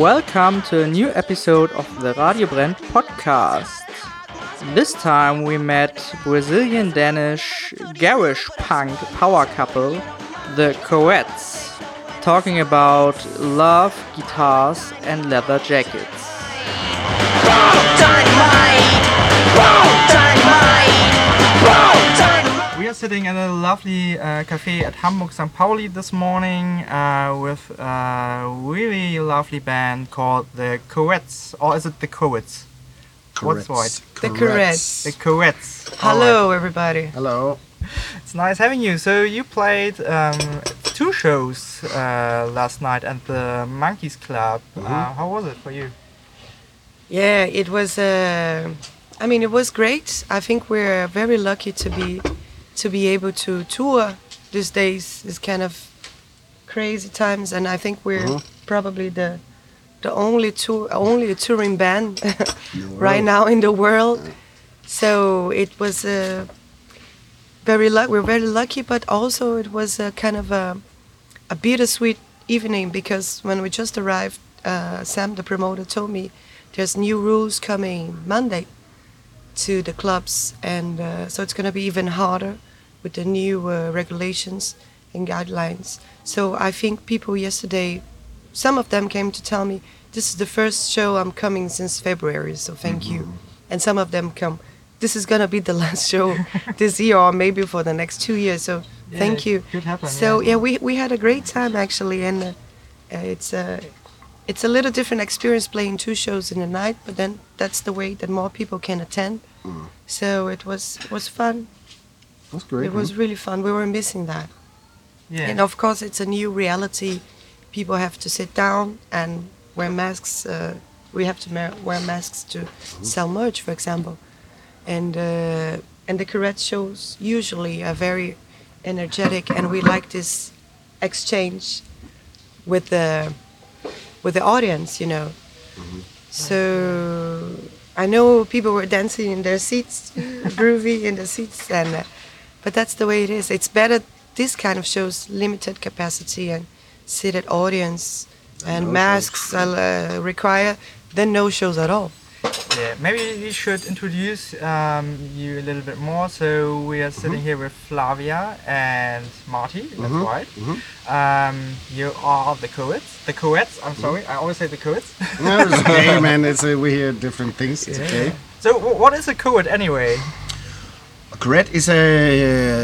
Welcome to a new episode of the Radio Brand podcast. This time we met Brazilian Danish garage punk power couple, the Courettes, talking about love, guitars, and leather jackets. Sitting in a lovely uh, cafe at Hamburg St. Pauli this morning uh, with a really lovely band called the Coettes, or is it the Coettes? What's right? The Courettes. The Coettes. Hello, everybody. Hello. It's nice having you. So you played um, two shows uh, last night at the Monkeys Club. Uh, how was it for you? Yeah, it was. Uh, I mean, it was great. I think we're very lucky to be to be able to tour these days. is kind of crazy times, and I think we're probably the the only tour, only touring band right now in the world. So it was uh, very luck. We're very lucky, but also it was a kind of a, a bittersweet evening because when we just arrived, uh, Sam, the promoter, told me there's new rules coming Monday to the clubs, and uh, so it's going to be even harder with the new uh, regulations and guidelines. So I think people yesterday, some of them came to tell me this is the first show I'm coming since February, so thank you. And some of them come, this is going to be the last show this year or maybe for the next two years. So thank you. happen, So yeah. yeah, we we had a great time actually, and uh, uh, it's a it's a little different experience playing two shows in a night, but then that's the way that more people can attend. So it was it was fun. That's great. It was really fun. We were missing that, Yeah. and of course it's a new reality. People have to sit down and wear masks. Uh, we have to ma- wear masks to sell merch, for example, and uh, and the Correct shows usually are very energetic, and we like this exchange with the with the audience, you know. So I know people were dancing in their seats, groovy in their seats, and uh, but that's the way it is. It's better this kind of shows limited capacity and seated audience and no masks uh, require than no shows at all. Yeah, maybe we should introduce um, you a little bit more. So we are sitting here with Flavia and Marty. That's right. Um, you are the Coets. The Coets. I'm sorry. I always say the Coets. No, it's okay, man. It's uh, we hear different things. It's okay. so wh- what is a Coet anyway? Correct is a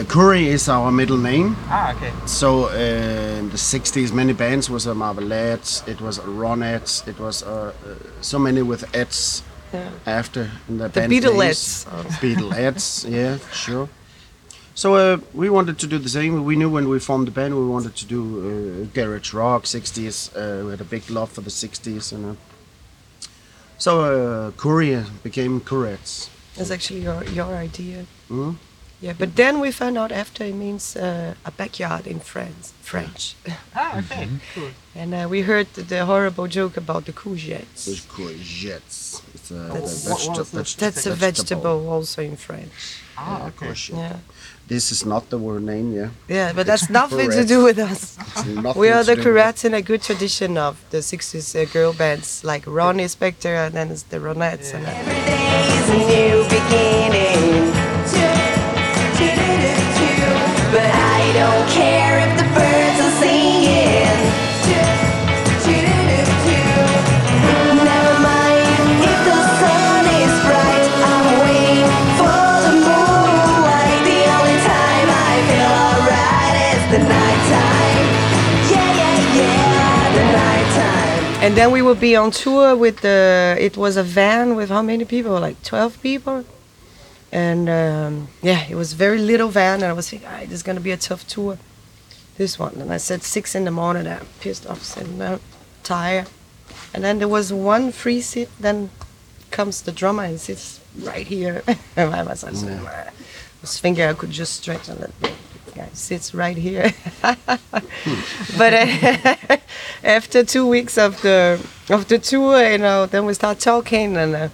uh, Couri is our middle name. Ah, okay. So uh, in the 60s, many bands was a Marvelettes, it was a Ronettes, it was uh, uh, so many with ets Yeah. after in the, The band names. Beatleettes. Beatleettes, yeah, sure. So uh, we wanted to do the same. We knew when we formed the band we wanted to do uh, garage rock, 60s. Uh, we had a big love for the 60s, you know. So uh, Couri became Courettes. That's actually your your idea. Mhm. Yeah, but then we found out after it means uh, a backyard in France, French, Ah, okay. Cool. and uh, we heard the, the horrible joke about the courgettes. There's courgettes. It's a, That's- a vegeta- was this? veg- That's a vegetable also in French. Ah, Yeah, okay. courgette. Yeah, This is not the word name, yeah. yeah, but that's nothing to do with us. We are the do with- Courettes in a good tradition of the 60s uh, girl bands like Ronnie Spector and then it's the Ronettes. And, uh, Every day is a new beginning. And then we would be on tour with the. It was a van with how many people? Like 12 people. And um, yeah, it was very little van, and I was thinking, ah, this is gonna be a tough tour. This one, and I said six in the morning. I'm pissed off, said no, tired. And then there was one free seat. Then comes the drummer and sits right here by my side. So, I was thinking I could just stretch a little the guy sits right here. but uh, after two weeks of the of the tour, you know, then we start talking and. Uh,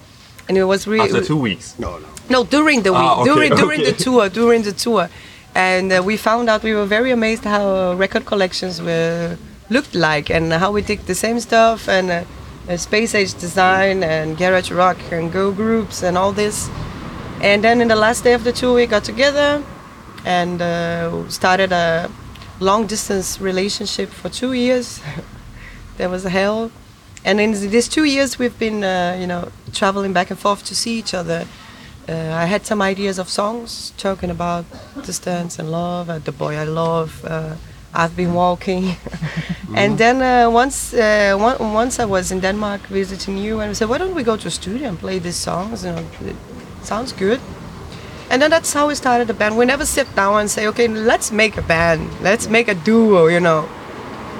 and it was really After two weeks. No, no. no, during the week, Ah, okay, during during the tour, during the tour, and uh, we found out we were very amazed how uh, record collections were looked like and how we did the same stuff and uh, uh, space age design and garage rock and go groups and all this. And then in the last day of the tour, we got together and uh, started a long distance relationship for two years. that was hell. And in these two years, we've been, uh, you know, traveling back and forth to see each other. Uh, I had some ideas of songs talking about distance and love, uh, the boy I love. Uh, I've been walking, and then uh, once, uh, one, once I was in Denmark visiting you, and I said, "Why don't we go to a studio and play these songs? You know, it sounds good." And then that's how we started the band. We never sit down and say, "Okay, let's make a band. Let's make a duo." You know,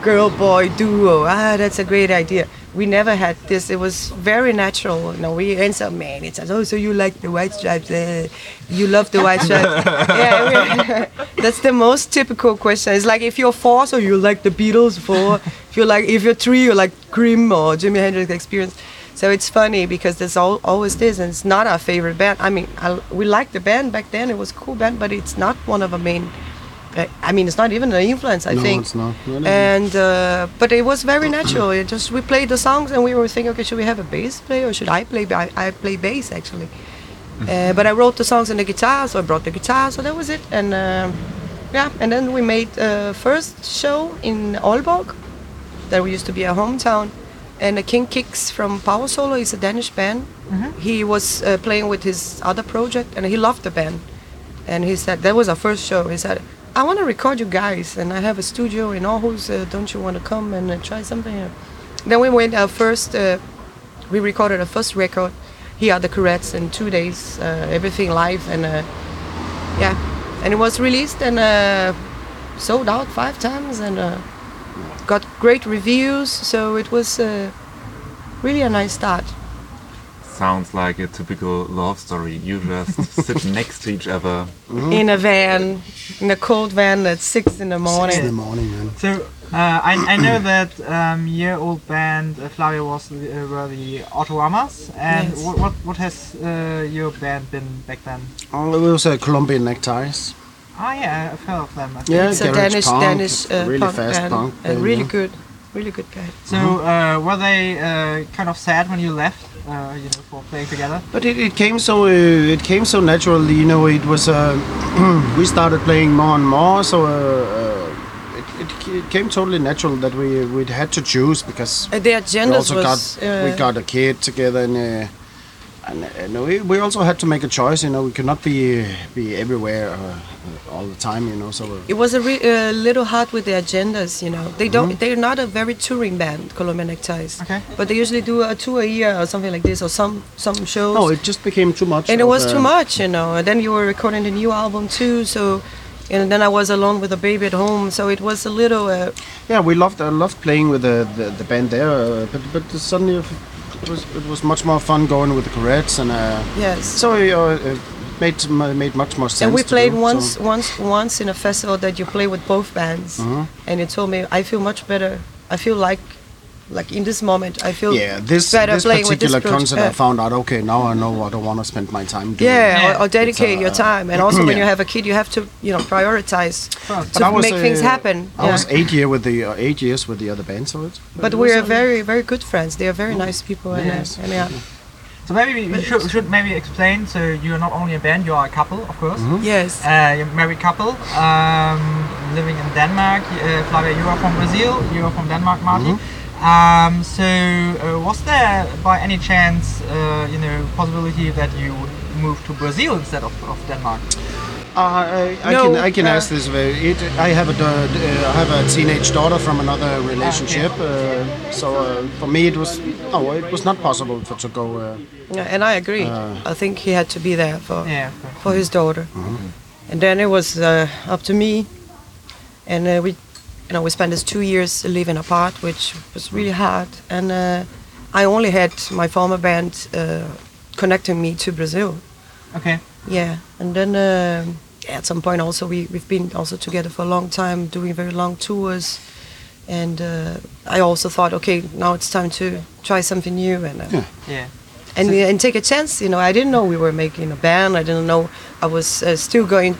girl boy duo. Ah, that's a great idea. We never had this. It was very natural. You know, we answer, man. It's oh, so you like the White Stripes? Uh, you love the White Stripes? yeah, that's the most typical question. It's like if you're four, so you like the Beatles. Four, if you're like if you're three, you like Cream or Jimi Hendrix Experience. So it's funny because there's al- always this, and it's not our favorite band. I mean, I, we liked the band back then; it was a cool band, but it's not one of our main. Uh, I mean, it's not even an influence. I No, think. it's not. No, no. And uh, but it was very natural. It just we played the songs, and we were thinking, okay, should we have a bass player or should I play? I, I play bass actually. Uh, but I wrote the songs on the guitar, so I brought the guitar, so that was it. And um yeah, and then we made uh, first show in Aalborg, that we used to be our hometown. And uh, Kim Kix from Power Solo is a Danish band. He was uh, playing with his other project, and he loved the band. And he said that was our first show. He said, "I want to record you guys, and I have a studio in Aarhus. Uh, don't you want to come and uh, try something?" Then we went our first. Uh, we recorded our first record. Here are the Courettes in two days. Uh, everything live and uh, yeah, and it was released and uh, sold out five times and uh, got great reviews. So it was uh, really a nice start. Sounds like a typical love story. You just sit next to each other. In a van, in a cold van at six in the morning. Six in the morning, man. So uh, I, I know that um, your old band uh, Flavia was the, uh, were the Autoramas, and Yes. what, what what has uh, your band been back then? Oh, it was uh, Columbian Neckties. Ah yeah, I've heard of them. I think. Yeah, It's a Danish punk, Danish uh, really punk fast band, punk. band, really yeah. good, really good guy. So uh, were they uh, kind of sad when you left? Uh, you know, for playing together. But it, it came so uh, it came so naturally, you know. It was uh, we started playing more and more, so uh, uh, it, it, it came totally natural that we we had to choose because Uh, their we also was got we got a kid together and. Uh, and, and we, we also had to make a choice, you know. We could not be be everywhere uh, all the time, you know. So uh, it was a re- uh, little hard with the agendas, you know. They don't. They're not a very touring band, Columbian Neckties. Okay. But they usually do a tour a year or something like this, or some some shows. no, it just became too much. and it was uh, too much, you know. And then you were recording the new album too, so. And then I was alone with a baby at home, so it was a little. Uh, Yeah, we loved I loved playing with the the, the band there, uh, but but suddenly it was it was much more fun going with the Courettes and uh, yes. so it uh, made made much more sense. and we played do, once, so- Mm-hmm. once, once in a festival that you play with both bands, and you told me I feel much better. I feel like, like in this moment, I feel Yeah, this better this playing with this particular project. concert, I found out. Okay, now I know what I want to spend my time doing. yeah, Yeah. Or, or dedicate It's, your uh, time, and also when you have a kid, you have to, you know, prioritize But to I was, make things happen. I yeah. was eight year with the uh, eight years with the other band, so it. but we was, are very, very good friends. They are very nice people, and, uh, Yes. and yeah, So maybe we we should, should maybe explain. So you're not only a band, you are a couple, of course. Mm-hmm. yes. Uh, you're a married couple, um, living in Denmark. Uh, Flavia, you are from Brazil. You are from Denmark, Marty. Um, so, uh, was there by any chance, uh, you know, possibility that you would move to Brazil instead of, of Denmark? Uh, I, I No, can I can uh, ask this. It, I have a uh, I have a teenage daughter from another relationship, uh, so uh, for me it was no, it was not possible for to go. Uh, Yeah, and I agree. I think he had to be there for Yeah. for his daughter. And then it was uh, up to me, and uh, we, you know, we spent these two years living apart, which was really hard. And uh, I only had my former band uh, connecting me to Brazil. Okay. Yeah, and then uh, at some point also we we've been also together for a long time, doing very long tours. And uh, I also thought, okay, now it's time to try something new. And uh, Yeah. Yeah. and and take a chance. You know, I didn't know we were making a band. I didn't know I was uh, still going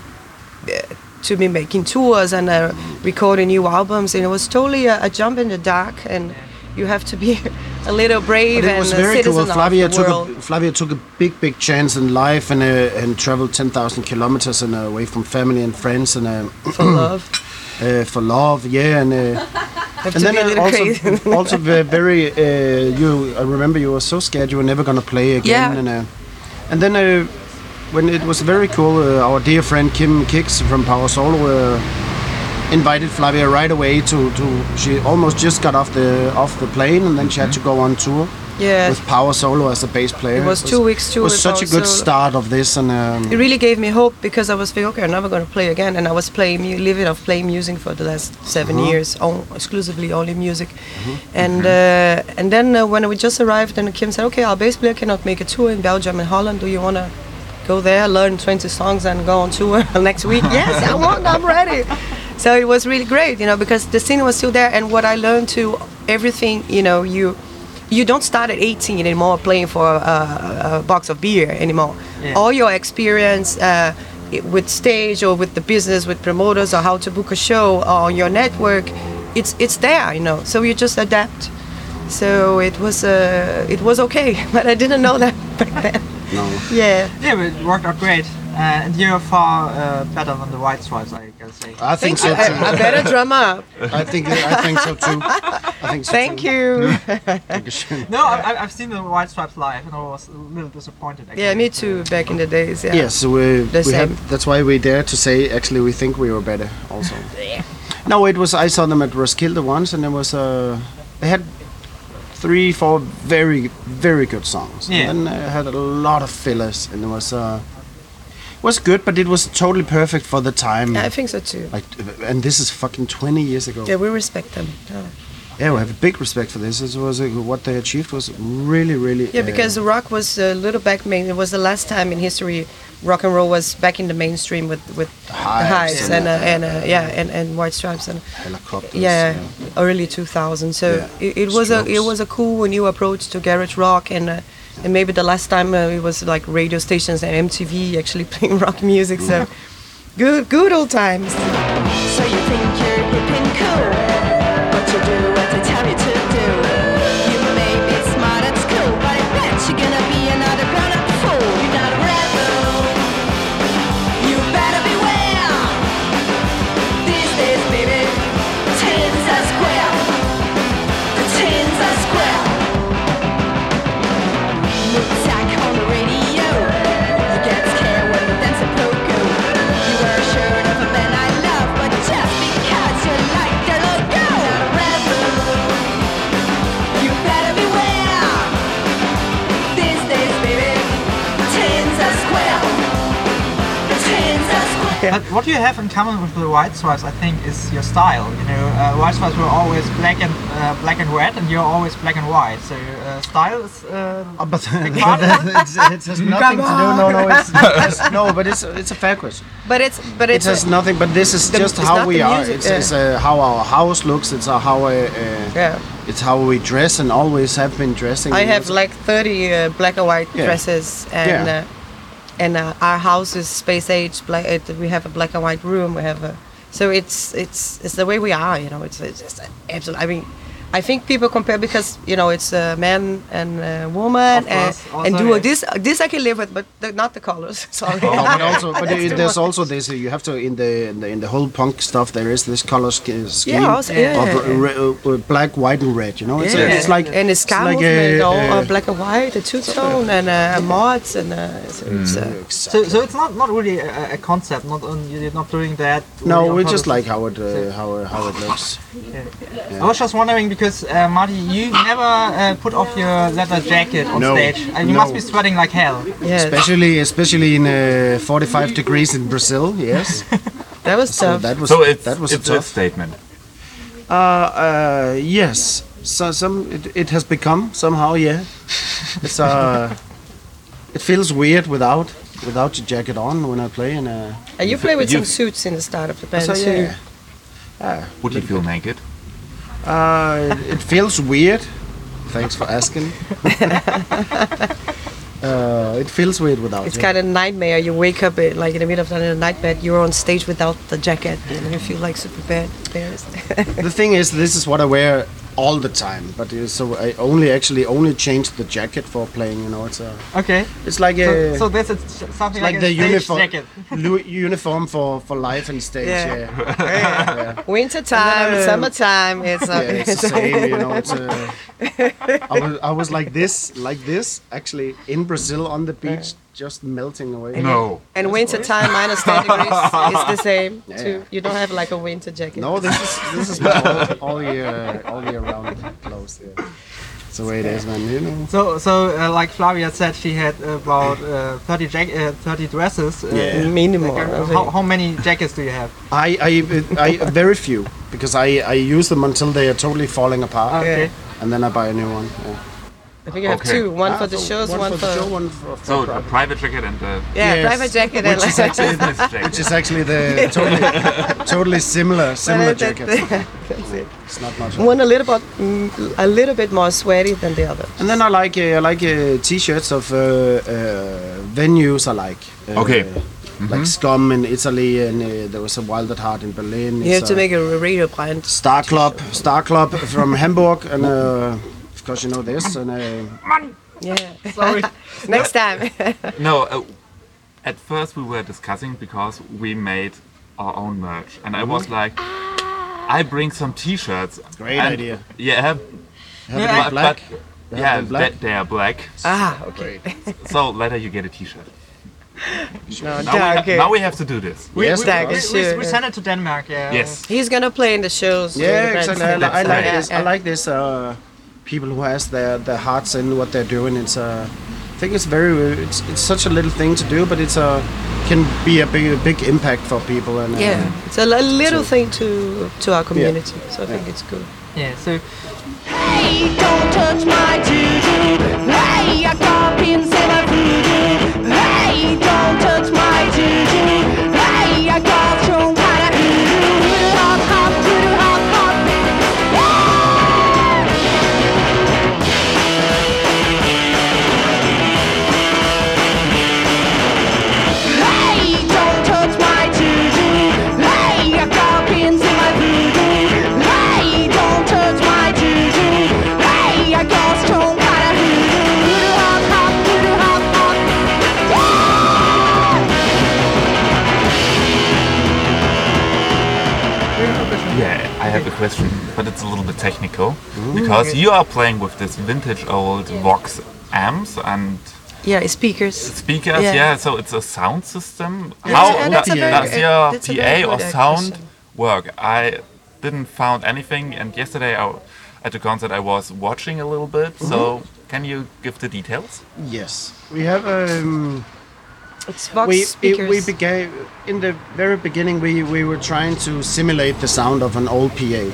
uh, to be making tours and uh, recording new albums. And it was totally a, a jump in the dark, and you have to be a little brave But it and was a very cool. Flavia took world. a, Flavia took a big, big chance in life and uh, and traveled ten thousand kilometers and uh, away from family and friends and uh, for love. uh, for love. Yeah, and uh, and then uh, also also very you. I remember you were so scared you were never gonna play again. Yeah. And uh, and then uh, when it was very cool, uh, our dear friend Kim Kix from Power Solo. Uh, invited Flavia right away to, to she almost just got off the off the plane and then she had to go on tour Yeah, with Power Solo as a bass player. It was two weeks too. It was such a good Solo. start of this, and um, it really gave me hope because I was thinking, okay, I'm never going to play again, and I was playing, living off playing music for the last 7 Uh-huh. years, on, exclusively only music, Mm-hmm. and uh, and then uh, when we just arrived, and Kim said, okay, our bass player cannot make a tour in Belgium and Holland. Do you want to go there, learn 20 songs, and go on tour next week? yes, I want. I'm ready. So it was really great, you know, because the scene was still there, and what I learned to everything, you know, you you don't start at 18 anymore playing for a, a box of beer anymore. Yeah. All your experience uh, with stage or with the business, with promoters, or how to book a show or your network, it's it's there, you know. So you just adapt. So it was uh, it was okay, but I didn't know that back then. No. Yeah. Yeah, but it worked out great. Uh, and you're far uh, better than the White Stripes, I gotta say. I think Thank so you. too. I, I better drum up. I think I think so too. I think so Thank too. you. you. No, I, I- I've seen the White Stripes live, and I was a little disappointed. Actually. Yeah, me too. Back in the days. Yeah. Yes, we, The we have, same. that's why we dare to say actually we think we were better also. yeah. No, it was I saw them at Roskilde once and it was uh, they had three, four very very good songs. Yeah. And then uh, had a lot of fillers and it was uh, was good, but it was totally perfect for the time. Yeah, I think so too. like, and this is fucking 20 years ago. Yeah, we respect them. Yeah. Yeah, we have a big respect for this. This was uh, what they achieved was really, really. Yeah, uh, because rock was a little back main. It was the last time in history rock and roll was back in the mainstream with with Hives and, and uh, uh, and uh, yeah and, and white stripes and Hellacopters. yeah, uh, early 2000. So Yeah. it, it was a it was a cool new approach to garage rock and. Uh, and maybe the last time uh, it was like radio stations and MTV actually playing rock music. So good, good old times. But what you have in common with the White Stripes, I think, is your style. You know, uh, White Stripes were always black and uh, black and red, and you're always black and white. So uh, style is. Uh, Oh, but it's, it has nothing to do. No, no, it's, it's no, but it's it's a fair question. But it's but It it's has nothing. But this is the- just how not we are. music, It's, yeah. it's uh, how our house looks. It's uh, how uh, uh, yeah. it's how we dress and always have been dressing. I have like 30 uh, black and white Yeah. dresses, and Yeah. uh, and uh, our house is space age. Black, it, we have a black and white room. We have a, so it's it's it's the way we are. You know, it's it's just absolutely. I mean. I think people compare because you know it's a man and a woman Of and, course, and also, do this this I can live with, but the, not the colors. Sorry. No, but also, but it, there's much. also this. You have to in the in the, in the whole punk stuff. There is this color sch- scheme Yeah, also- yeah, of yeah, uh, re- black, white, and red. You know, it's, Yeah. it's like and the it's ska like movement, a, all uh, uh, black and white, a two tone, and a mods, and uh, so it's, uh, so, so it's not, not really a, a concept. Not on, you're not doing that. No, we just like how it uh, how uh, how it looks. I was just wondering because uh, Marty, you never uh, put off your leather jacket on No, stage, and you no. must be sweating like hell. yeah, Especially especially in uh, 45 degrees in Brazil. Yes, that was so tough. that was So it's that was a it's a tough. statement. Uh, uh, yes. So some it, it has become somehow. Yeah, it's uh, it feels weird without without your jacket on when I play and uh. You play with you- some suits in the start of the band So too. yeah. Yeah. Would you feel naked? Uh, it, it feels weird. Thanks for asking. Uh, it feels weird without. It's yeah. kind of nightmare. You wake up like in the middle of the night, in a night bed. You're on stage without the jacket, and you feel like super bad, embarrassed. the thing is, this is what I wear all the time. But uh, so I only actually only changed the jacket for playing. You know, it's a, Okay. it's like So, a, so this is something like, like, a the uniform, jacket. uniform for for life and stage. Yeah. Yeah, Winter time, um, summertime. It's, a, yeah, it's the same. You know, it's. Uh, I was I was like this, like this, actually in Brazil on the beach, just melting away. No. and winter time minus 10 degrees is the same Yeah. too. You don't have like a winter jacket. No, this is this is all, all year all year round clothes. Yeah. It's the way it is, man. You know. So, so uh, like Flavia said, she had about uh, 30 jack- uh, 30 dresses. Uh, Yeah. Minimum. like, I uh, think. how, how many jackets do you have? I, I, I very few because I, I use them until they are totally falling apart, Okay. and then I buy a new one. Yeah. I think you have Okay. two. One Ah, for the so shows, one, one, for, for, the show, one for, for So a private. private jacket and a yeah, Yes. private jacket. Which and is actually jacket. which is actually the totally totally similar similar that- jacket. that's it. It's not much. One a little bit, mm, a little bit more sweaty than the other. And then I like uh, I like uh, t-shirts of uh, uh, venues I like. Uh, Okay. Like Scum in Italy, and uh, there was a Wild at Heart in Berlin. You have to make a radio brand. Star Club, Star Club from Hamburg, and uh, of course you know this. And uh, Yeah. Sorry. Next time. No, uh, at first we were discussing because we made our own merch, and I was like, I bring some T-shirts. Great and- idea. Yeah, have Yeah, it but, black. but They yeah, have it in black. They, they are black. ah, okay. So later you get a T-shirt. No, Now, we, ha- okay. now we have to do this. We, Yes, we, Dag we, we, sure, we yeah. send it to Denmark. Yeah. Yes. He's gonna play in the shows. Yeah, exactly. I, li- I like nice. this. I like this. Uh, people who has their, their hearts in what they're doing. It's uh, I think it's very. It's, it's such a little thing to do, but it's a can be a big a big impact for people. And uh, Yeah, it's a li- little So- thing to to our community, so I think Yeah. it's good. Yeah. So Hey, because you are playing with this vintage old Vox amps and Yeah, speakers. speakers. Yeah. Yeah, so it's a sound system. Yeah, How and that's a does your that's a very PA or sound question. work? I didn't found anything, and yesterday I, at the concert I was watching a little bit. So Mm-hmm. can you give the details? Yes, we have. Um, It's Vox we speakers. it, we began in the very beginning. We we were trying to simulate the sound of an old PA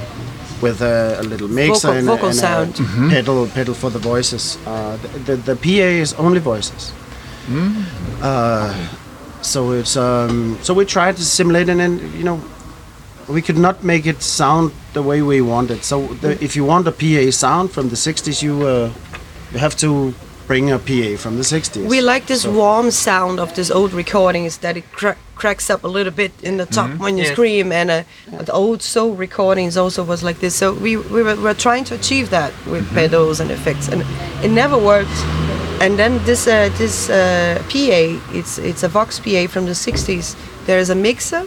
with a, a little mixer Vocal- and, vocal a, and sound. a pedal pedal for the voices. Uh, the, the the PA is only voices. Uh, so it's um, so we tried to simulate and then you know we could not make it sound the way we wanted. So the, if you want a PA sound from the 60s, you uh, you have to bring a PA from the 60s. We like this warm sound of this old recordings that it cra- cracks up a little bit in the top when you scream, and uh, the old soul recordings also was like this. So we we were, were trying to achieve that with pedals and effects, and it never worked. And then this uh, this uh, PA, it's it's a Vox PA from the 60s. There is a mixer,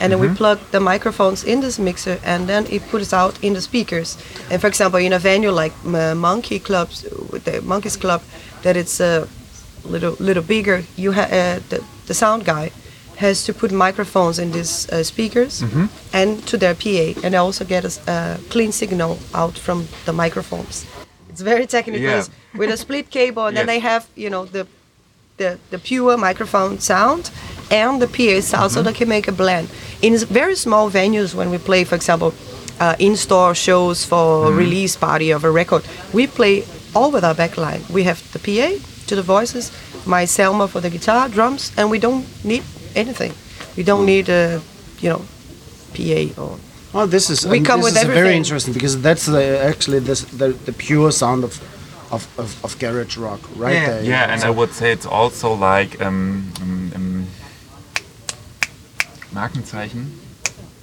and then we plug the microphones in this mixer, and then it puts out in the speakers. And for example, in a venue like uh, Monkey Clubs, the Monkeys Club, that it's a little little bigger. You have uh, the the sound guy has to put microphones in these uh, speakers and to their PA, and also get a clean signal out from the microphones. It's very technical Yeah. with a split cable, and then they have you know the the, the pure microphone sound and the PA sound, so they can make a blend. In very small venues, when we play, for example, uh, in-store shows for release party of a record, we play all with our backline. We have the PA to the voices, my Selmer for the guitar, drums, and we don't need anything. We don't need a, you know, PA or Well, this is We um, come this with is very interesting because that's the, actually this, the the pure sound of of, of, of garage rock right Yeah. there. Yeah, and So- I would say it's also like um, um, um, Markenzeichen.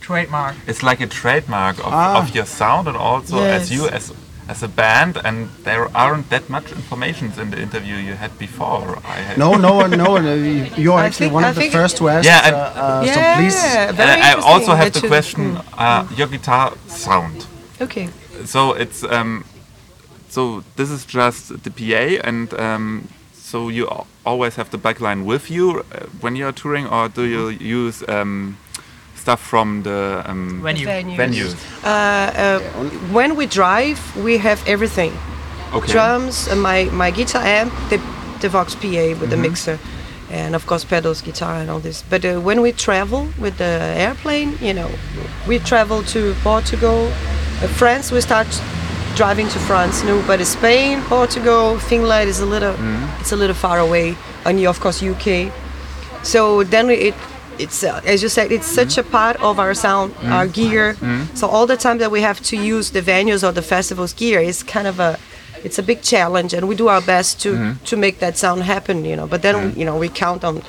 Trademark. It's like a trademark of, Ah. of your sound and also as you as as a band. And there aren't that much information in the interview you had before. I had. No, no, no. no, you- You're I actually think- one I of the first to ask. Yeah, and- uh, uh, yeah, so please. very I also have the you- question: uh, your guitar sound. Okay. So it's um, so this is just the PA, and um, so you always have the backline with you uh, when you're touring, or do you use um, stuff from the um, Venue. Venues. venues? Uh, uh, when we drive, we have everything. Okay. Drums, uh, my my guitar amp, the the Vox PA with the Mm-hmm. mixer, and of course pedals, guitar, and all this. But uh, when we travel with the airplane, you know, we travel to Portugal, uh, France. We start driving to France, no, but Spain, Portugal, Finland is a little, Mm-hmm. it's a little far away, and you, of course UK. So then it, it's uh, as you said, it's such a part of our sound, our gear. So all the time that we have to use the venues or the festivals gear is kind of a, it's a big challenge, and we do our best to to make that sound happen, you know. But then you know we count on.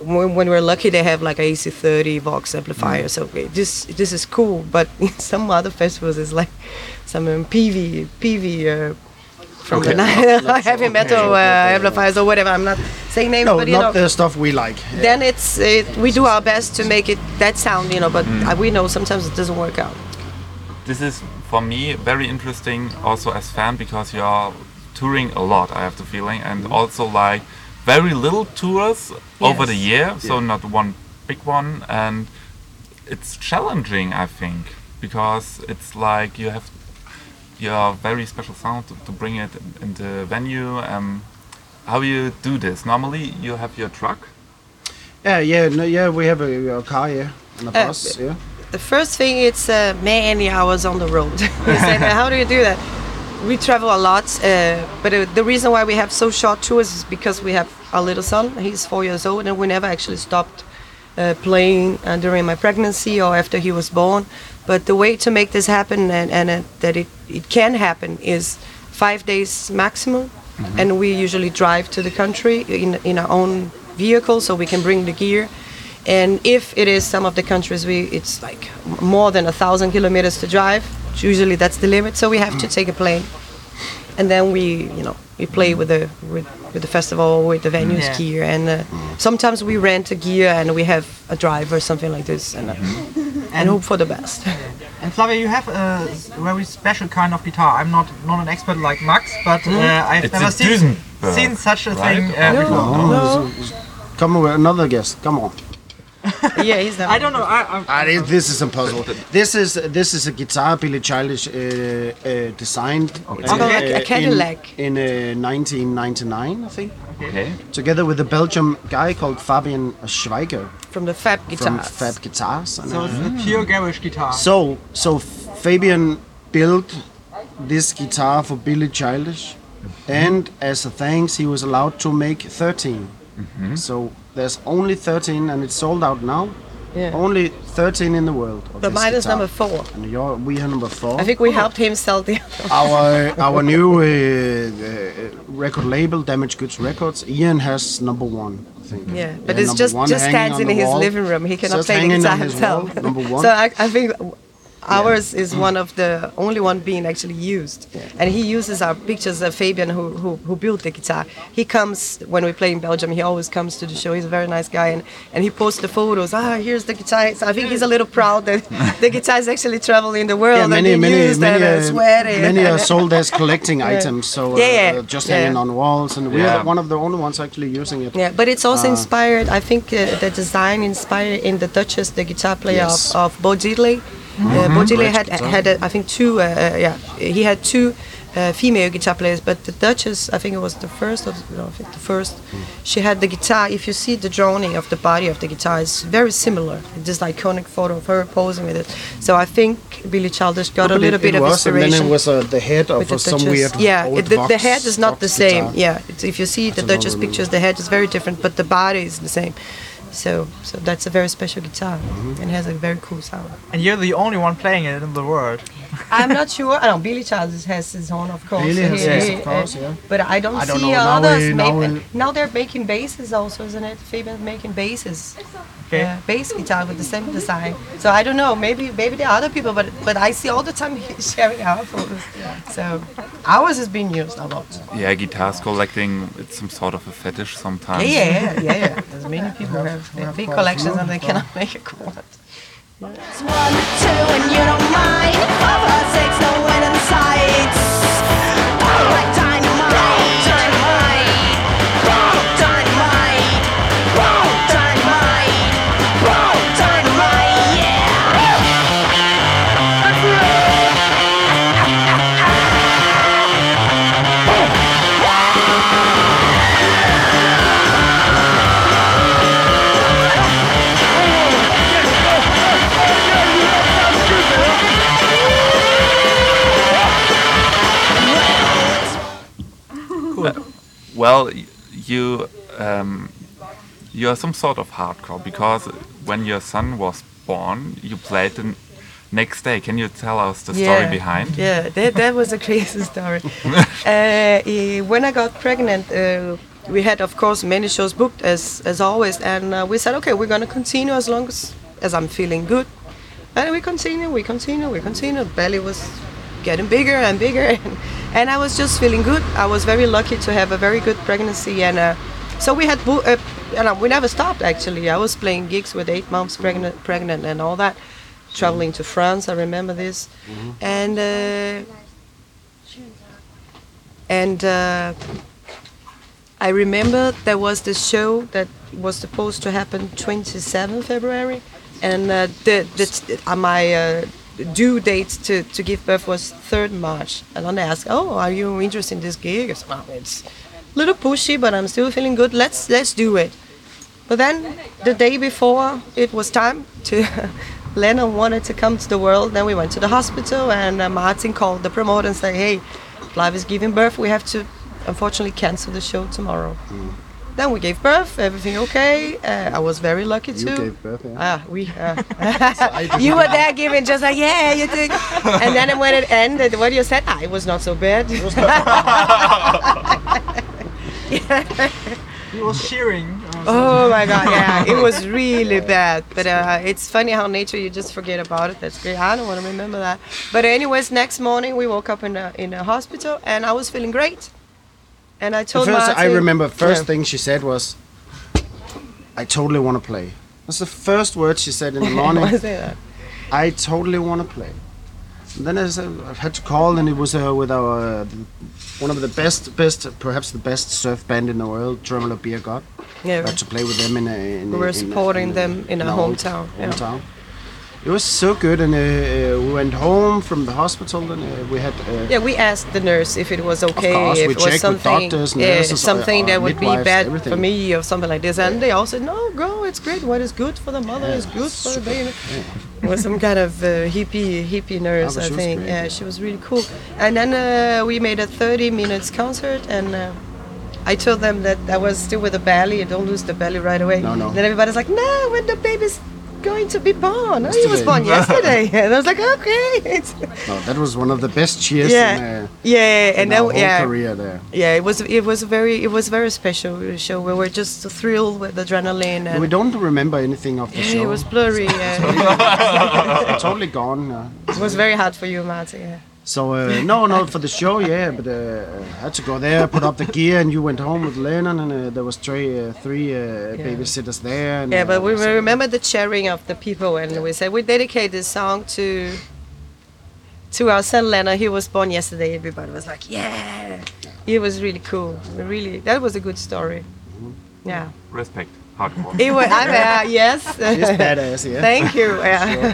When, when we're lucky, they have like a AC30 Vox amplifier, so okay, this this is cool. But in some other festivals, it's like some um, Peavey Peavey uh, from Okay. the night, heavy metal uh, amplifiers or whatever. I'm not saying names, No, but you know, not the stuff we like. then it's it, we do our best to make it that sound, you know. But uh, we know sometimes it doesn't work out. This is for me very interesting, also as fan, because you are touring a lot. I have the feeling, and also like very little tours over the Yes. year, so not one big one, and it's challenging, I think, because it's like you have your very special sound to, to bring it in, in the venue. Um, how you do this? Normally, you have your truck. Yeah, yeah, no, yeah. We have a, a car, yeah, and a Uh, bus, yeah. The first thing it's uh, many hours on the road. You say, how do you do that? We travel a lot, uh, but uh, the reason why we have so short tours is because we have our little son. He's four years old, and we never actually stopped uh, playing uh, during my pregnancy or after he was born. But the way to make this happen and, and uh, that it, it can happen is five days maximum, and we usually drive to the country in in our own vehicle so we can bring the gear. And if it is some of the countries, we it's like more than a thousand kilometers to drive. Usually that's the limit, so we have to take a plane, and then we, you know, we play with the with, with the festival with the venues Yeah. gear, and uh, sometimes we rent a gear and we have a driver or something like this, and, uh, and hope for the best. And Flavia, you have a very special kind of guitar. I'm not not an expert like Max, but uh, I've It's never seen, seen such a right? thing uh, No. before. No. Come on, another guest. Come on. Yeah, he's never. I don't know. I, I, Ah, this, this is impossible. This is this is a guitar Billy Childish uh, uh, designed Okay. It's called a- a in- Cadillac. in, uh, 1999, I think, Okay. together with a Belgium guy called Fabian Schweiger From the Fab Guitars. from Fab Guitars. And, so uh, it's a pure garage guitar. So, so Fabian built this guitar for Billy Childish, and as a thanks, he was allowed to make 13. So there's only 13, and it's sold out now. Yeah. Only 13 in the world. But mine is number four. And you're, we are number four. I think we helped him sell the. our our new uh, uh, record label, Damaged Goods Records. Ian has number one. I think. Yeah, but Yeah, it's just just stands in his wall. living room. He cannot Just play the guitar himself. wall, number one. So I, I think ours is one of the only one being actually used, and he uses our pictures of Fabian, who, who who built the guitar. He comes when we play in Belgium. He always comes to the show. He's a very nice guy, and, and he posts the photos. Ah, here's the guitar. So I think he's a little proud that the guitar is actually traveling the world Yeah, and many, being many, used many, and uh, uh, many are sold as collecting items. So uh, Yeah, yeah, uh, just yeah. hanging on walls, and we Yeah. are one of the only ones actually using it. Yeah, but it's also Ah. inspired. I think uh, the design inspired in the Duchess, the guitar player Yes. of, of Bo Diddley. Uh, Great had had uh, I think two. Uh, uh, yeah, he had two uh, female guitar players, but the Duchess, I think it was the first of no, I think the first. She had the guitar. If you see the drawing of the body of the guitar, it's very similar. This iconic photo of her posing with it. So I think Billy Childish got a little it, bit it of was, and then inspiration it was uh, the head of the some weird yeah, it, the, the head is not the same. guitar. Yeah, it's, if you see the Duchess pictures, the head is very different, but the body is the same. So so that's a very special guitar Mm-hmm. and has a very cool sound. And you're the only one playing it in the world. I'm not sure. I know Billy Charles has his own, of course. Billy has He- his, of course, uh, yeah. But I don't I don't see know, now others. we- now maybe- we- now they're making basses also, isn't it? Fabian's making basses. Okay. Yeah, bass guitar with the same design. So I don't know. Maybe maybe there are other people, but but I see all the time he's sharing our photos. So ours is being used a lot. Yeah, guitars collecting, it's some sort of a fetish sometimes. Yeah, yeah, yeah, yeah. There's many people who have, have big collections and they cannot make a chord. It's one, two, and you don't mind. Five, five, six, Well, you um, you are some sort of hardcore because when your son was born, you played the next day. Can you tell us the story behind? Yeah, that, that was a crazy story. uh, when I got pregnant, uh, we had, of course, many shows booked as as always, and uh, we said, okay, we're gonna continue as long as as I'm feeling good, and we continue, we continue, we continue. Belly was getting bigger and bigger, and, and I was just feeling good. I was very lucky to have a very good pregnancy, and uh, so we had, uh, and uh, we never stopped actually. I was playing gigs with eight months pregnant, pregnant, and all that, traveling to France. I remember this, and uh, and uh, I remember there was this show that was supposed to happen 27 February, and uh, the, the uh, my uh, due date to, to give birth was 3rd March. And then they asked, "Oh, are you interested in this gig?" I said, "Well, it's a little pushy, but I'm still feeling good. Let's let's do it." But then the day before it was time to, Lena wanted to come to the world. Then we went to the hospital, and uh, Martin called the promoter and said, "Hey, Flav is giving birth. We have to, unfortunately, cancel the show tomorrow." Then we gave birth. Everything okay. Uh, I was very lucky You too. gave birth, yeah. Ah, we. Uh, you were there giving just like yeah, you did. and then when it ended, what you said, ah, it was not so bad. He was cheering. uh, Oh my god, yeah, it was really bad. But uh, it's funny how nature you just forget about it. That's great. I don't want to remember that. But anyways, next morning we woke up in a in a hospital and I was feeling great. And I The told first, I remember first Yeah. thing she said was, "I totally want to play." That's the first word she said in the I morning. that. I totally want to play. And then I, said, I've had to call, and it was uh, with our uh, one of the best, best, perhaps the best surf band in the world, Tremolo Beer Gut. Yeah, I had to play with them in a. In we were in a- supporting in them in our our old hometown. Yeah. hometown. It was so good, and uh, uh, we went home from the hospital, and uh, we had. Uh, Yeah, we asked the nurse if it was okay, course, if we it was something, doctors, yeah, nurses, something uh, that would be bad everything. for me or something like this. And they all said, no, go, it's great. What is good for the mother is good for the baby. It was some kind of uh, hippie hippie nurse, but I think. great, yeah, yeah. she was really cool. And then uh, we made a 30 minutes concert and. Uh, I told them that I was still with the belly. Don't lose the belly right away. No, no. Then everybody's like, "No, when the baby's going to be born? Oh, he was born yesterday." and I was like, "Okay." no, that was one of the best cheers yeah, in, uh, yeah, and in then our whole yeah, career there. yeah, it was it was a very it was very special show. We were just thrilled with adrenaline and We don't remember anything of the yeah, show. it was blurry. Yeah. totally gone. Uh, it was very hard for you, Martin. Yeah. So uh, no, no, for the show, yeah, but uh, I had to go there, put up the gear, and you went home with Lennon, and uh, there was three, uh, three uh, babysitters there. And, Yeah, but uh, we so- remember the cheering of the people, and we said we dedicate this song to to our son Lennon. He was born yesterday. Everybody was like, "Yeah!" It was really cool. Really, that was a good story. Yeah, Respect. Hardcore. it was. I'm, uh, yes. She's badass, yeah. Thank you. Yeah.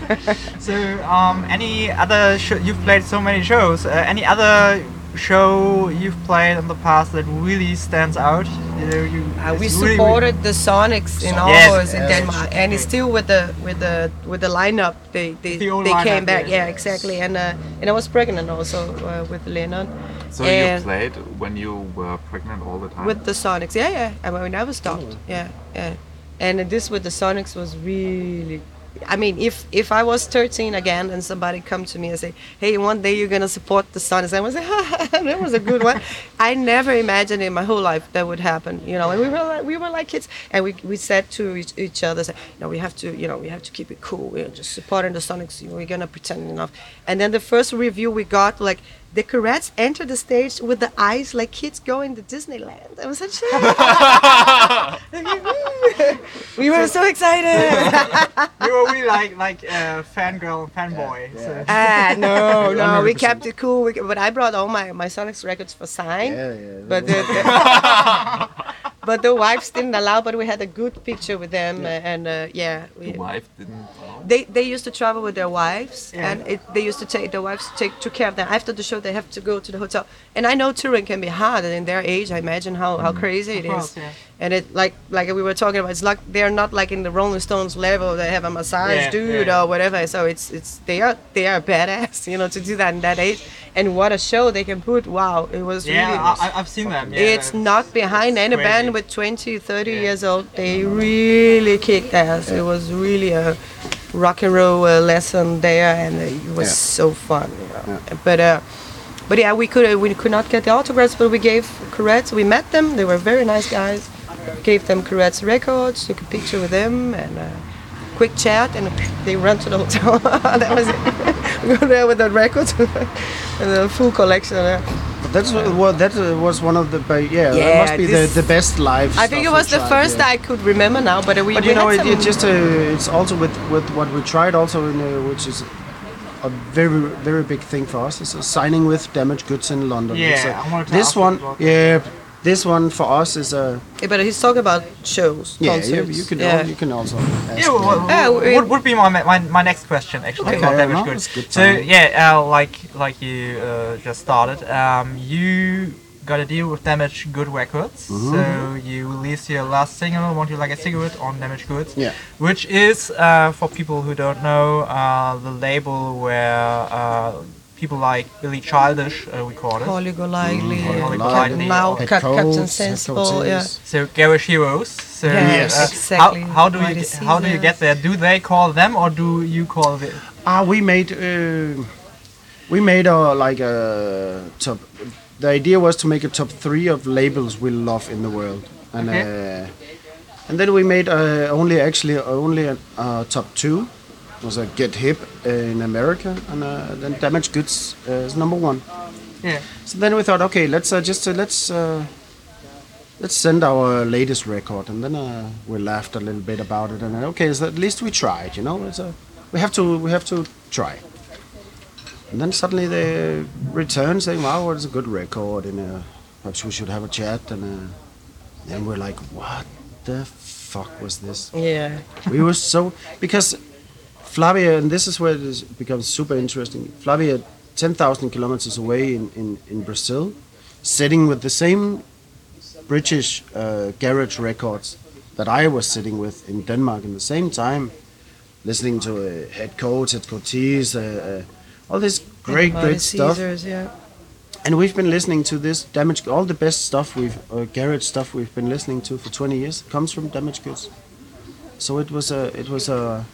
So, um, any other show you've played so many shows? Uh, any other show you've played in the past that really stands out? You know, you, Uh, we it's really- supported the Sonics in Yes, Aarhus in yes. Denmark, and it's still with the with the with the lineup. They they, The old they came back. yeah. Yeah, exactly. And uh, and I was pregnant also uh, with Lennon. So you um, played when you were pregnant all the time? with the Sonics. Yeah, yeah. I mean, we never stopped. Oh. Yeah, yeah. and this with the Sonics was really. I mean, if if I was 13 again and somebody come to me and say, "Hey, one day you're gonna support the Sonics," I would say, "That was a good one." I never imagined in my whole life that would happen. You know, and we were like, we were like kids, and we, we said to each, each other, say, "No, we have to, you know, we have to keep it cool. We're just supporting the Sonics. We're gonna pretend enough." And then the first review we got, like, the Courettes entered the stage with the eyes like kids going to Disneyland. I was such a we were so excited. we were really like like a fangirl, fanboy. So. ah, no, no, we 100%. kept it cool. We, but I brought all my, my Sonics records for sign. Yeah, yeah. But the, the but the wives didn't allow. But we had a good picture with them, uh, and uh, yeah, we, The wife didn't. allow? they they used to travel with their wives, Yeah. and it, they used to take their wives take took care of them after the show. They have to go to the hotel, and I know touring can be hard. And in their age, I imagine how, how crazy it is. Of is. course, yeah. And it like like we were talking about, it's like they're not like in the Rolling Stones level. They have a massage Yeah, dude yeah. or whatever. So it's it's they are they are badass, you know, to do that in that age. And what a show they can put! Wow, it was Yeah, really. I, I- I've seen them. Yeah, it's not behind any crazy. band with 20, 30 years old. They really kicked ass. It was really a rock and roll uh, lesson there, and it was Yeah. so fun. You know? But uh, but yeah, we could uh, we could not get the autographs, but we gave Courettes. We met them. They were very nice guys. Gave them Courettes records. Took a picture with them and. Uh, Quick chat and they run to the hotel. that was it. go there with the records and the full collection. But that's what, what that uh, was one of the ba- yeah, that must be the, the best live. I think it was the first I could remember now, but we. But we you know, had it, it just uh, it's also with with what we tried also in uh, which is a very very big thing for us is uh, signing with Damaged Goods in London. Yeah, It's, I wanted to this ask you one, about yeah, this one for us is a Yeah, but he's talking about shows, yeah, concerts. yeah. You can yeah. al- you can also. Ask Yeah, well, me. Yeah, we- would, would be my, my, my next question actually Okay. about Damage no, Goods. good So yeah, uh, like like you uh, just started, um, you got a deal with Damage Good Records. Mm-hmm. So you released your last single, "Want You Like a Cigarette," on Damaged Goods. Yeah. Which is uh, for people who don't know uh, the label where uh, people like Billy Childish uh, recorded. Holly Golightly, Holly uh, Golightly, Captain Mao, Captain Sensible, yeah. So Garish Heroes. So Yeah, Yes. uh, exactly. How, how do you Mighty get, how do you get there? Do they call them or do you call it? Ah, we made uh, we made a like a top. The idea was to make a top three of labels we love in the world, and Okay. uh, and then we made uh, only actually only a uh, top two. Was a Get Hip in America, and uh, then Damaged Goods uh, is number one. Yeah. So then we thought, okay, let's uh, just uh, let's uh, let's send our latest record, and then uh, we laughed a little bit about it, and uh, okay, so at least we tried, you know. It's a, we have to we have to try. And then suddenly they return saying, "Wow, it's a good record, and uh, perhaps we should have a chat." And uh, then we're like, "What the fuck was this?" Yeah. we were so because Flavia, and this is where it is, becomes super interesting. Flavia, ten thousand kilometers away in, in, in Brazil, sitting with the same British uh, garage records that I was sitting with in Denmark in the same time, listening to uh, Headcoats, Head Coatis, uh, uh, all this great, great stuff. Caesars, yeah. And we've been listening to this damage, all the best stuff we've, uh, garage stuff we've been listening to for 20 years comes from Damaged Goods. So it was a, it was a,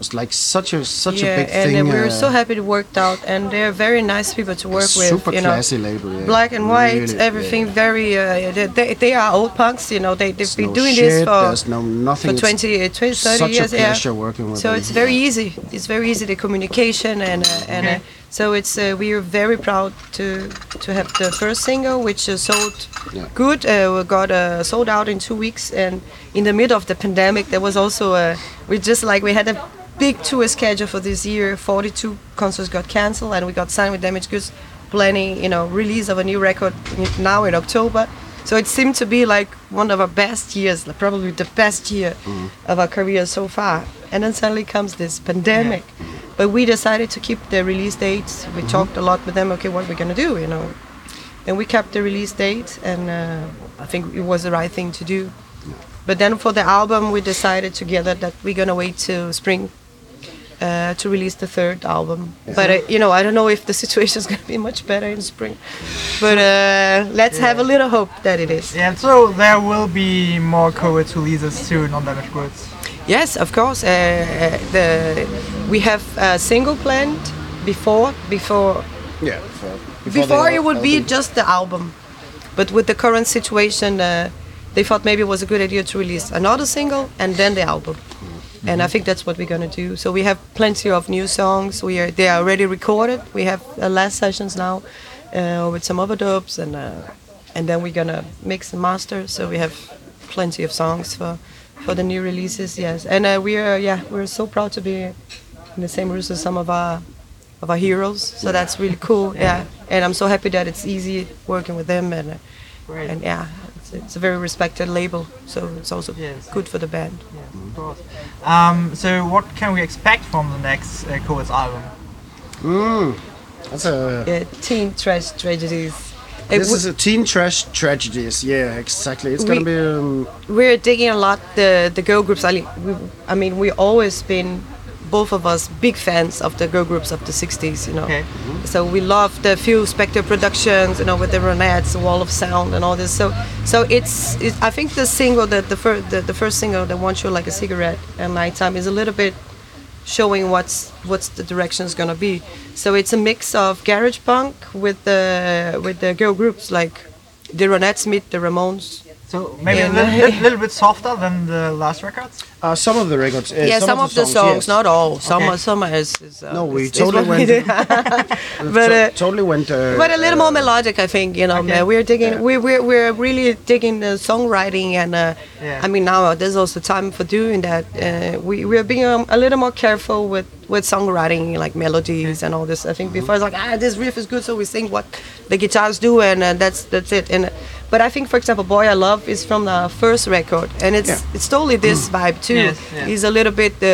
was like such a, such yeah, a big and thing. uh, we were uh, so happy it worked out, and they're very nice people to work with. super you know, classy label. Yeah. black and white, Really, everything yeah. very. Uh, they, they, they are old punks, you know. They they've There's been no doing shit, this for there's no nothing. for 20, uh, 20 30 such years. a yeah. working with So them. it's very easy. It's very easy the communication and uh, and uh, Okay. So it's uh, we are very proud to to have the first single which uh, sold Yeah. good. Uh, we got uh, sold out in two weeks and in the middle of the pandemic there was also a we just like we had a big tour schedule for this year. 42 concerts got cancelled and we got signed with Damaged Goods, planning you know release of a new record now in October. So it seemed to be like one of our best years, like probably the best year mm-hmm. of our career so far. And then suddenly comes this pandemic. Mm-hmm. But we decided to keep the release dates. We mm-hmm. talked a lot with them. Okay, what we're gonna do, you know. And we kept the release date, and uh, I think it was the right thing to do. But then for the album, we decided together that we're gonna wait till spring uh, to release the third album. But uh, you know, I don't know if the situation is going to be much better in spring. But uh, let's have a little hope that it is. Yeah, so there will be more co-ed releases soon on Damaged Goods. Yes, of course. Uh, uh, the we have a single planned before before Yeah. For, before, the it would be just the album, but with the current situation, uh, they thought maybe it was a good idea to release another single and then the album. And I think that's what we're gonna do. So we have plenty of new songs. We are they are already recorded. We have uh, last sessions now uh, with some overdubs and uh, and then we're gonna mix and master. So we have plenty of songs for for the new releases. Yes, and uh, we are yeah we're so proud to be in the same rooms as some of our of our heroes. So that's really cool. Yeah. and I'm so happy that it's easy working with them and uh, Great. and yeah, it's, it's a very respected label. So it's also Yes. good for the band. Yeah, of course. Um, so what can we expect from the next uh, co-ed album? Mm, that's a. Yeah, teen trash tragedies. This is a teen trash tragedies. Yeah, exactly. It's gonna We- be. Um, we're digging a lot the the girl groups. I, li- we, I mean, we always been both of us big fans of the girl groups of the '60s. You know, Okay. so we love the Phil Spector productions. You know, with the Ronettes, the Wall of Sound, and all this. So, so it's. It, I think the single that the first the, the first single, the Want You Like a Cigarette at Nighttime, is a little bit showing what's what's the direction is gonna be. So it's a mix of garage punk with the with the girl groups like the Ronettes meet the Ramones. So maybe Yeah, a little, little, little bit softer than the last records. uh, some of the records. Uh, yeah, some, of the songs, yes. not all. Some Okay. are, some is. is uh, No, we is- is totally what went- do. but uh, totally went. Uh, but a little more uh, melodic, I think. You know, Okay. man. we're digging. Yeah. We we're we're really digging the songwriting, and uh, Yeah. I mean now there's also time for doing that. Uh, we we're being um, a little more careful with with songwriting, like melodies and all this. I think before it's like ah, this riff is good, so we sing what the guitars do, and uh, that's that's it. And uh, but I think, for example, "Boy I Love" is from the first record, and it's Yeah. it's totally this vibe too. Yes, yeah. He's a little bit uh, uh,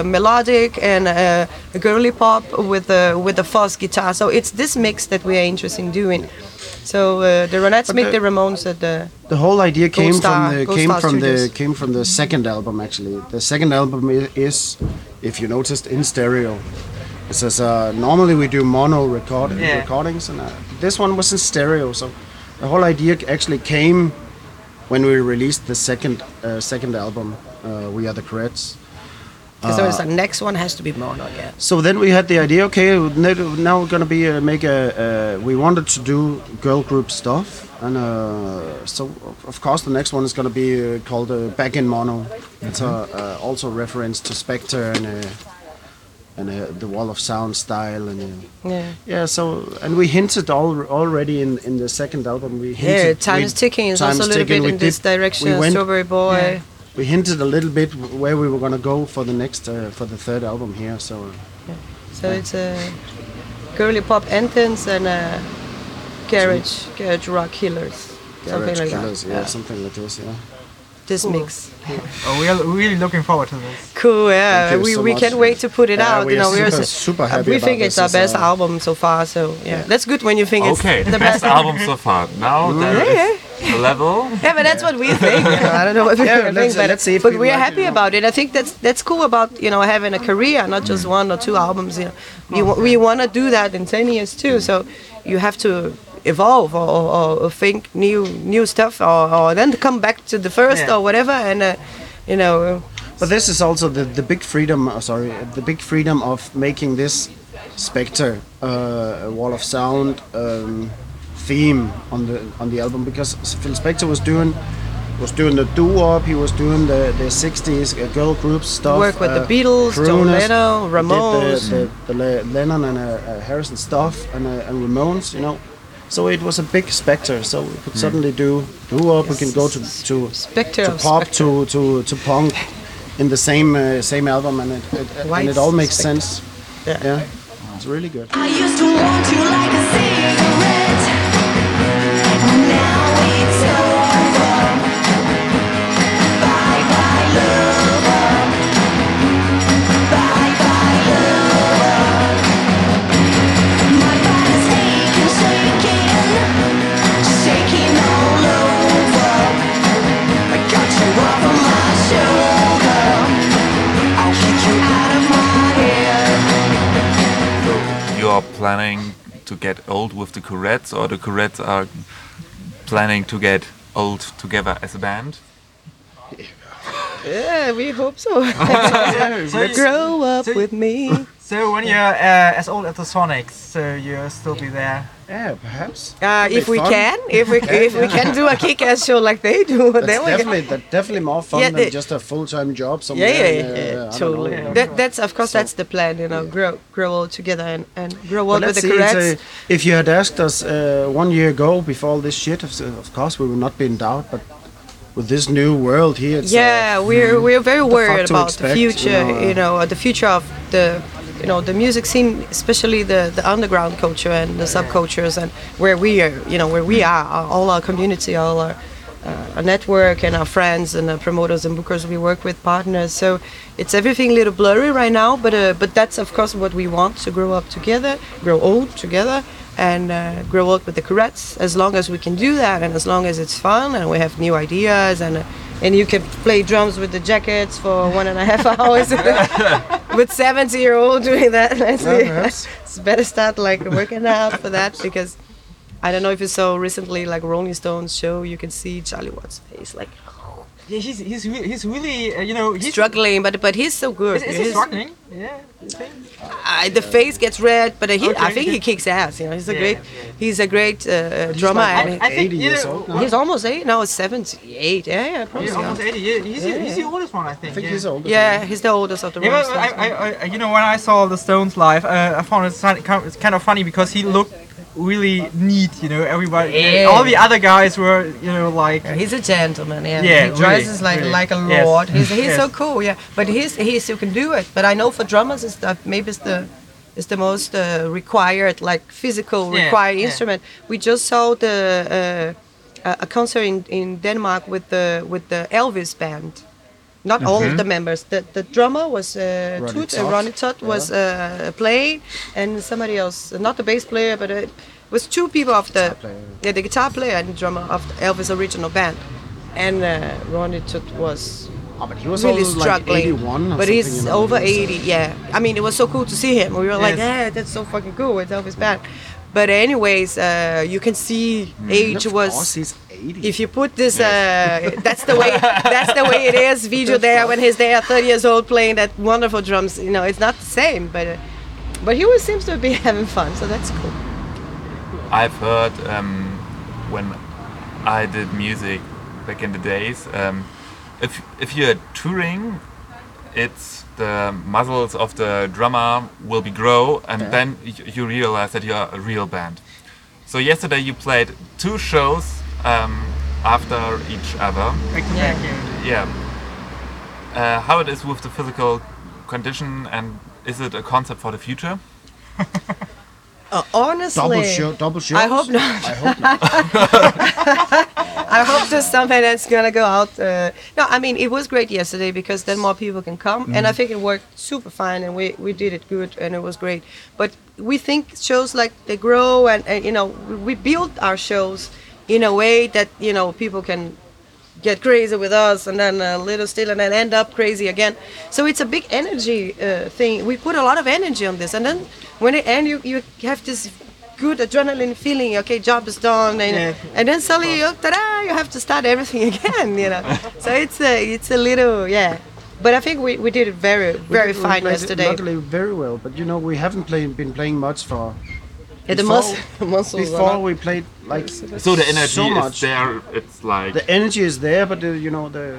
uh, melodic and uh, girly pop with uh, with a fuzz guitar. So it's this mix that we are interested in doing. So uh, the Ronettes meet the- the Ramones at the The whole idea came Star- from the Gold came Star from the came from the second album actually. The second album is, if you noticed, in stereo. It says uh, normally we do mono record Yeah. recordings, and uh, this one was in stereo. So the whole idea actually came when we released the second uh, second album, uh, We Are the Courettes. so it's the next one has to be mono. Yeah. So then we had the idea. Okay, now we're gonna be uh, make a. Uh, we wanted to do girl group stuff, and uh, so of- course the next one is gonna be uh, called uh, Back in Mono. It's a, uh, also reference to Spector and uh, and uh, the Wall of Sound style and. Uh, Yeah. yeah, so and we hinted all, already in, in the second album. We hinted, Yeah, time is ticking is also a little ticking, bit we in this direction. we went- Strawberry Boy. Yeah. we hinted a little bit where we were gonna go for the next uh, for the third album here. So yeah. So it's a girly pop anthems and a garage garage rock killers. Something like Killers, that. yeah, Yeah. something like this, yeah. This mix. Oh, we are really looking forward to this. Cool, yeah. We, so we much. can't wait to put it Yeah, out. we you know, are we're super- s- super happy We about think this. it's our best uh, album so far. So yeah, that's good when you think Okay, it's the best album so far. Now there is a level. Yeah, but that's what we think. you know, I don't know what we Yeah, think, let's- but, let's see if but we we're like it, happy you know. about it. I think that's that's cool about you know having a career, not just one or two albums. You know, we, wa- we want to do that in ten years too. So you have to evolve or, or, think new new stuff, or, or then come back to the first Yeah. or whatever, and uh, you know. But this is also the, the big freedom. Uh, sorry, the big freedom of making this Spector uh, Wall of Sound um, theme on the on the album because Phil Spector was doing was doing the doo wop. He was doing the the '60s uh, girl group stuff. Work with the uh, Beatles, John. Leno, He did Ramones. the, the, the Le- Lennon and uh, uh, Harrison stuff and, uh, and Ramones. You know. So it was a big spectre. So we could suddenly do doo wop. We can go to to Spectre to pop Spectre. to to to punk in the same uh, same album, and it, it and it all makes Spectre. sense. Yeah. Yeah, it's really good. Planning to get old with the Courettes, or the Courettes are planning to get old together as a band? Yeah, we hope so. So Grow up so with me. So when you're uh, as old as the Sonics, so you'll still be there. Yeah, perhaps. Uh, if we fun. can, if we if we can do a kick-ass show like they do, That's then we can. definitely definitely more fun Yeah, than just a full time job somewhere. Yeah, yeah, uh, yeah, I don't know. totally. That, that's of course So- that's the plan, you know, grow grow all together and, and grow up with the see. it's Courettes. a- if you had asked us uh, one year ago before all this shit, of, of course we would not be in doubt. But with this new world here, it's, uh, yeah, we're we're very worried about expect, the you future, know, uh, you know, uh, the future of the you know the music scene, especially the the underground culture and the subcultures, and where we are, you know, where we are, our- all our community, all our uh, our network and our friends and our promoters and bookers we work with partners. So it's everything a little blurry right now but uh, but that's of course what we want to grow up together grow old together and uh, grow up with the Courettes as long as we can do that and as long as it's fun and we have new ideas and uh, and you can play drums with the jackets for one and a half hours with 70 year old doing that perhaps. it's better start like working out for that because I don't know if you saw recently like Rolling Stones show you can see Charlie Watts face like Yeah, he's he's re- he's really uh, you know he's struggling but but he's so good Is, is he struggling? Yeah. you think? uh, the face gets red but he, I think he kicks ass you know he's a Yeah, great yeah. he's a great uh, drummer like and I think 80 you years know, old he's almost eight now he's 78 yeah yeah probably He's almost 80. Yeah, he's, Yeah, he's the oldest one, I think. I think yeah. he's older. yeah he's the oldest of the Yeah, Rolling I, I, I, you know, when I saw the Stones live, uh, I found it si- kind of- it's kind of funny because he looked really neat. You know, everybody, Yeah. all the other guys were, you know, like he's a gentleman. Yeah, Yeah, he dresses really, like really. like a Yes. lord. He's he's Yes. so cool. Yeah, but he's he you can do it. But I know for drummers, and stuff, maybe it's the it's the most uh, required like physical Yeah, required instrument. We just saw the uh, a- a concert in, in Denmark with the with the Elvis band. Not all of the members. The the drummer was uh, Ronnie Tutt, uh, Todd. Ronnie Todd was uh, playing, and somebody else, not the bass player, but it was two people of the yeah, the guitar player and drummer of the Elvis original band, and uh, Ronnie Tutt was Oh, but he was really struggling. like 81 or but he's over uh, 80. Yeah, I mean it was so cool to see him. We were like, yeah, that's so fucking cool. It's Elvis band. But anyways, uh, you can see age Of was course, he's 80. if you put this uh, that's the way that's the way it is. Video there when he's there 30 years old playing that wonderful drums. You know it's not the same but uh, but he always seems to be having fun so that's cool. I've heard um, when I did music back in the days, um, if if you're touring, it's the muscles of the drummer will be grow, and then you realize that you're a real band. So yesterday you played two shows um, after each other. back to Yeah. back. Yeah. Yeah. Uh, how it is with the physical condition, and is it a concept for the future? uh, honestly double show, double shows. I hope not. I hope not. I hope there's something that's gonna go out. Uh, no, I mean it was great yesterday because then more people can come, and I think it worked super fine, and we, we did it good, and it was great. But we think shows like they grow, and, and you know we build our shows in a way that you know people can get crazy with us, and then a little still, and then end up crazy again. So it's a big energy uh, thing. We put a lot of energy on this, and then when it ends, you you have this good adrenaline feeling. Okay, job is done, and Yeah. and then suddenly, you, ta-da, you have to start everything again, you know. so it's a, it's a little, yeah. But I think we, we did it very, very We fine it yesterday. Luckily, very well. But you know, we haven't play, been playing much for. Yeah, the before- mus- muscles Before not- we played like So the energy so is there. It's like The energy is there, but the, you know the.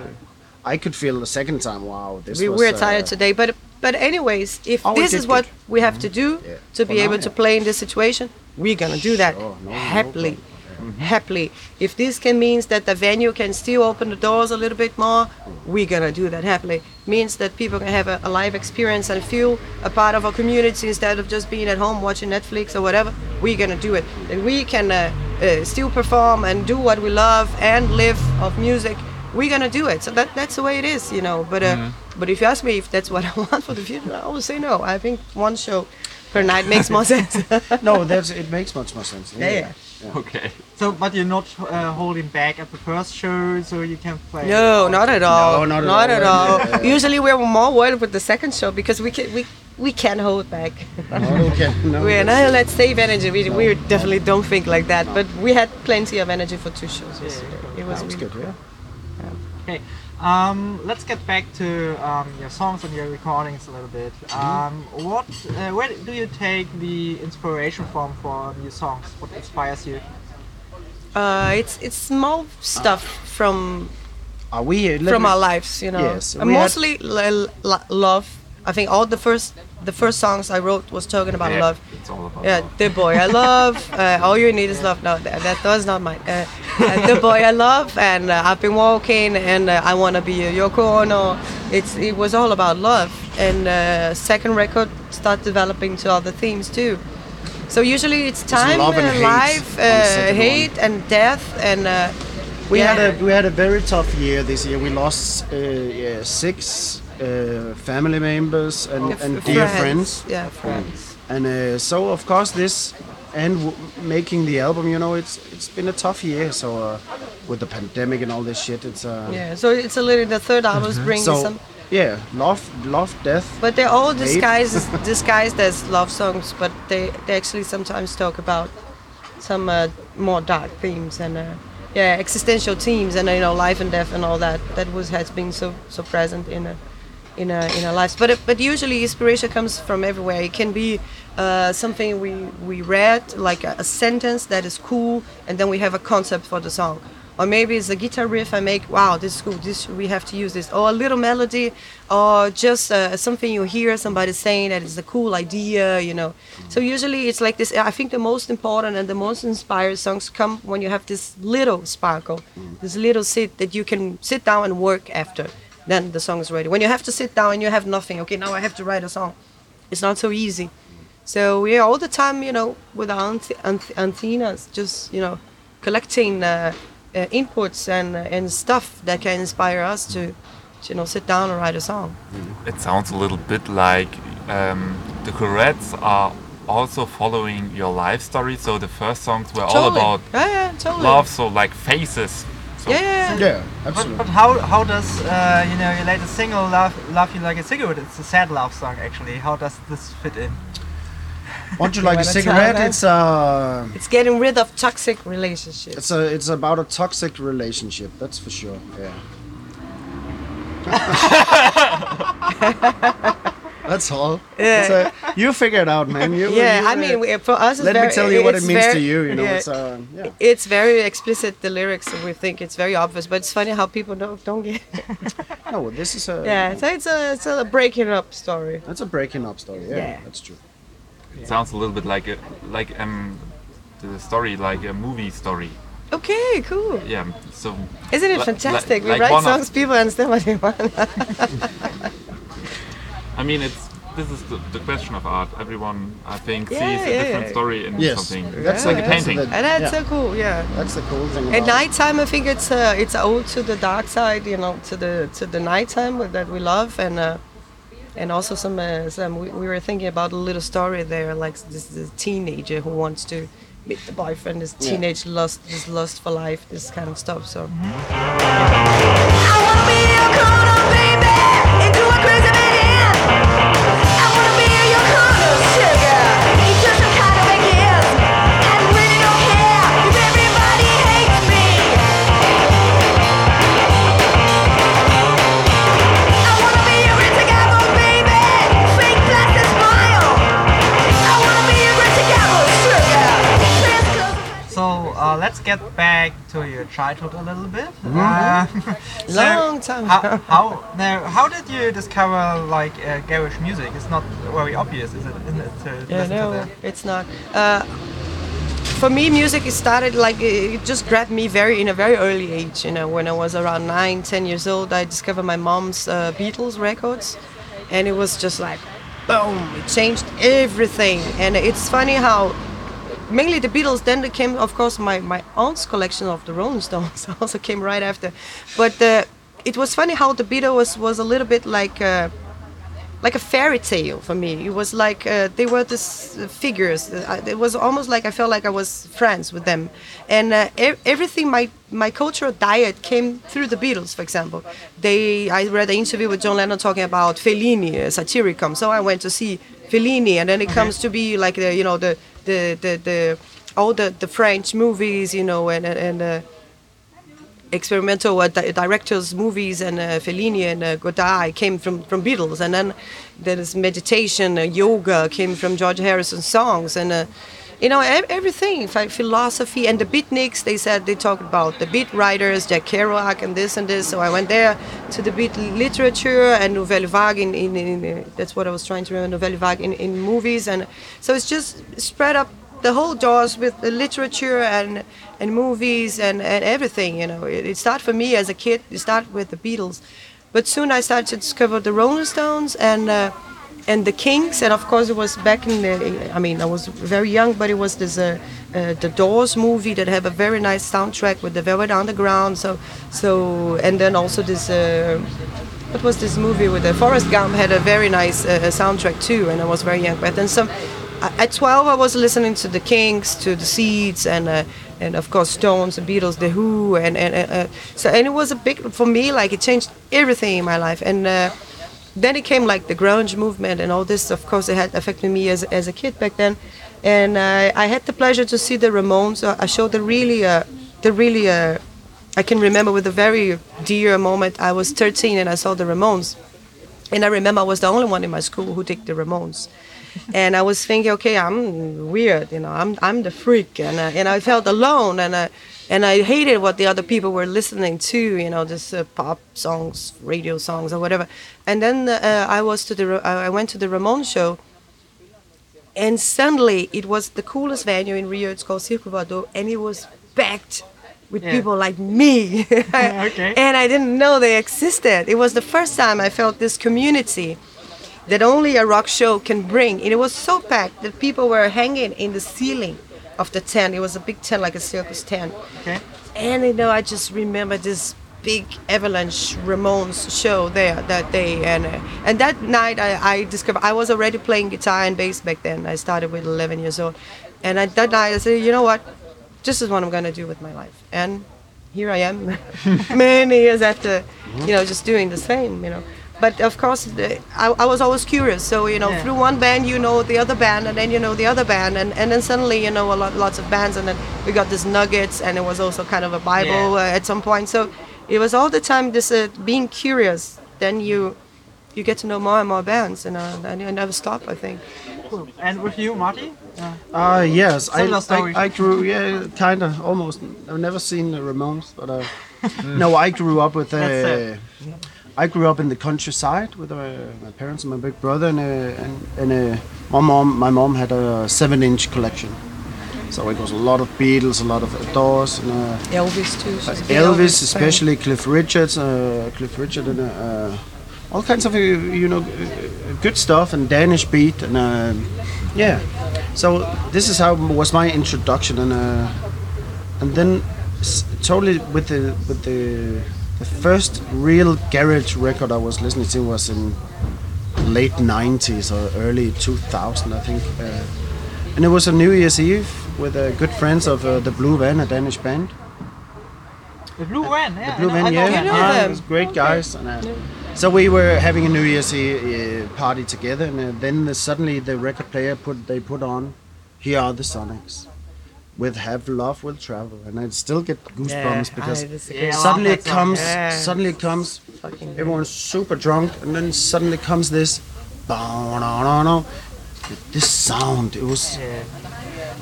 I could feel the second time. Wow, this we was. were uh, tired today, but but anyways, if Oh, this did is what we have to do Yeah. to For be now, able to play in this situation, we're gonna do that Sure, no, no happily, problem. happily. If this can means that the venue can still open the doors a little bit more, we're gonna do that happily. Means that people can have a, a live experience and feel a part of our community instead of just being at home watching Netflix or whatever. We're gonna do it, and we can uh, uh, still perform and do what we love and live of music. We're gonna do it. So that that's the way it is, you know. But uh, but if you ask me if that's what I want for the future, I always say no. I think one show per night makes more sense. No, that's it makes much more sense. Yeah, yeah. Okay. So, but you're not uh, holding back at the first show, so you can play. No, not at all. No, not at all. at all. Yeah, yeah. Usually we're more worried with the second show because we can we we can't hold back. No, okay, no, We're that's- no, let's save energy. We, we definitely don't think like that. But we had plenty of energy for two shows yesterday. It was That was really good, yeah. Okay, um, let's get back to um, your songs and your recordings a little bit. Um, what, uh, where do you take the inspiration from for new songs? What inspires you? Uh, it's it's small stuff from Are we let from me- our lives, you know. Yes, we had- mostly l- l- love. I think all the first the first songs I wrote was talking about Yeah, love. It's all about Yeah, love. the boy I love. Uh, all you need is love. No, that, that was not mine. Uh, uh, the boy I love, and uh, I've been walking, and uh, I wanna be a Yoko Ono. It's it was all about love. And uh, second record start developing to other themes too. So usually it's time, love and hate life, on the uh, second hate, and death, and uh, We yeah. had a we had a very tough year this year. We lost uh, yeah, six uh, family members and, and dear friends. Yeah, friends. And uh, so of course this and w- making the album, you know, it's it's been a tough year. So uh, with the pandemic and all this shit, it's uh, Yeah, so it's a little the third album's bringing so some, yeah, love, love, death. but they're all disguised disguised as love songs, but they they actually sometimes talk about some uh, more dark themes and uh, yeah, existential themes and you know life and death and all that. That was has been so so present in a in a, in our lives. But but usually inspiration comes from everywhere. It can be uh, something we we read, like a, a sentence that is cool, and then we have a concept for the song. Or maybe it's a guitar riff I make. Wow, this is cool. This we have to use this. Or a little melody, or just uh, something you hear somebody saying that is a cool idea. You know. So usually it's like this. I think the most important and the most inspired songs come when you have this little sparkle, this little sit that you can sit down and work after then the song is ready. When you have to sit down and you have nothing, okay, now I have to write a song. It's not so easy. So yeah, all the time, you know, with our anth- anth- antennas, just you know, collecting uh, uh, inputs and uh, and stuff that can inspire us to, to, you know, sit down and write a song. It sounds a little bit like um, the Courettes are also following your life story. So the first songs were all about yeah, yeah, totally. love, so like faces. So Yeah, yeah, yeah. Yeah, absolutely. but how how does uh, you know your latest single "Love Love You Like a Cigarette"? It's a sad love song actually. How does this fit in? Want you like a cigarette? It's uh, It's getting rid of toxic relationships. it's a it's about a toxic relationship. That's for sure. Yeah. That's all. Yeah. It's a- you figure it out, man. You, yeah, you, I mean, we- for us, it's let very, me tell you what it it's means to you. You know, yeah. it's uh, yeah. it's very explicit the lyrics we think it's very obvious but it's funny how people don't don't get No, this is a yeah so it's a it's a breaking up story That's a breaking up story. Yeah, Yeah. that's true. it sounds a little bit like a like um the story like a movie story. okay cool Yeah. So isn't it fantastic li- we like write songs people understand what they want I mean, it's this is the, the question of art. Everyone, I think, Yeah, sees a different yeah. story in Yes, something. that's It's like a painting. and that's yeah. so cool yeah That's the cool thing. at about it. nighttime i think it's uh, it's a ode to the dark side you know to the to the nighttime that we love and uh and also some, uh, some we, we were thinking about a little story there like this, this teenager who wants to meet the boyfriend this Yeah. teenage lust this lust for life this kind of stuff so get back to your childhood a little bit. Mm-hmm. Uh, so Long time How, ago. how now? How did you discover like uh, garish music? It's not very obvious, is it? Isn't it? To Yeah, no, it's not. Uh, for me, music started like it it just grabbed me very in a very early age. You know, when I was around nine, ten years old, I discovered my mom's uh, Beatles records, and it was just like, boom! It changed everything. And it's funny how mainly the Beatles. Then there came, of course, my my aunt's collection of the Rolling Stones also came right after. But uh, it was funny how the Beatles was was a little bit like. Uh, like a fairy tale for me. It was like uh, they were these uh, figures. Uh, It was almost like I felt like I was friends with them, and uh, e- everything my my cultural diet came through the Beatles. For example, they I read an interview with John Lennon talking about Fellini, uh. So I went to see Fellini, and then it comes to be like the you know the the the, the all the, the French movies, you know, and and. uh, experimental uh, di- directors' movies and uh, Fellini and uh, Godard came from, from Beatles, and then there is meditation, uh, yoga came from George Harrison's songs, and uh, you know everything, philosophy, and the beatniks. They said they talked about the beat writers, Jack Kerouac, and this and this. So I went there to the beat literature and Nouvelle Vague. In, in, in that's what I was trying to remember, Nouvelle Vague in, in movies, and so it's just spread up the whole doors with the literature and and movies and, and everything. You know, it, it started for me as a kid. It started with the Beatles, but soon I started to discover the Rolling Stones and uh, and the Kinks. And of course, it was back in the. I mean, I was very young, but it was this uh, uh, the Doors movie that have a very nice soundtrack with the Velvet Underground. So so and then also this. Uh, what was this movie with the Forrest Gump had a very nice uh, soundtrack too, and I was very young. But then some, at 12 I was listening to the Kinks, to the Seeds, and uh, and of course Stones, the Beatles, the Who, and and uh, uh, so and it was a big for me like it changed everything in my life, and. Uh, then it came like the grunge movement and all this. Of course, it had affected me as, as a kid back then, and uh, I had the pleasure to see the Ramones. Uh, a show that really, uh, that really, uh, I can remember with a very dear moment. I was 13 and I saw the Ramones, and I remember I was the only one in my school who took the Ramones. and I was thinking, okay, I'm weird, you know, I'm I'm the freak, and uh, and I felt alone, and uh, and I hated what the other people were listening to, you know, just uh, pop songs, radio songs, or whatever. And then uh, I was to the I went to the Ramon show, and suddenly it was the coolest venue in Rio. It's called Circo Voador, and it was packed with Yeah. people like me. Okay. And I didn't know they existed. It was the first time I felt this community that only a rock show can bring. And it was so packed that people were hanging in the ceiling of the tent. It was a big tent, like a circus tent. Okay. And you know, I just remember this big Avalanche Ramones show there that day, and uh, and that night I, I discovered I was already playing guitar and bass back then. I started with 11 years old, and I, that night I said, you know what, this is what I'm gonna do with my life, and here I am, many years after, you know, just doing the same, you know. But of course, I, I was always curious. So you know, Yeah. through one band you know the other band, and then you know the other band, and, and then suddenly you know a lot, lots of bands, and then we got this Nuggets, and it was also kind of a Bible Yeah. uh, at some point. So it was all the time this uh, being curious. Then you you get to know more and more bands, and uh, and you never stop. I think. Cool. And with you, Marty? Uh, Uh, yes, I, I, I grew, yeah, kind of, almost. I've never seen the Ramones, but uh, no, I grew up with. Uh, That's I grew up in the countryside with uh, my parents and my big brother, and uh, and, and uh, my mom. My mom had a seven-inch collection, so it was a lot of Beatles, a lot of Doors, and uh, Elvis too. she's a big Elvis, fan. especially Cliff Richards, uh, Cliff Richard, and uh, all kinds of you know good stuff and Danish beat and uh, yeah. So this is how was my introduction and uh, and then s- totally with the with the the first real garage record I was listening to was in late 90s or early 2000 I think uh, and it was a New Year's Eve with uh, good friends of uh, the Blue Van a Danish band the Blue Van, yeah. the Blue Van, yeah, yeah, them. it was great guys. And, uh, so we were having a New Year's Eve uh, party together, and uh, then the, suddenly the record player put they put on, "Here Are the Sonics," with "Have Love Will Travel," and I still get goosebumps because Ah, this is a Yeah, good I love suddenly it comes, Yeah. suddenly it comes, fucking everyone's super drunk, and then suddenly comes this, this sound. It was Yeah.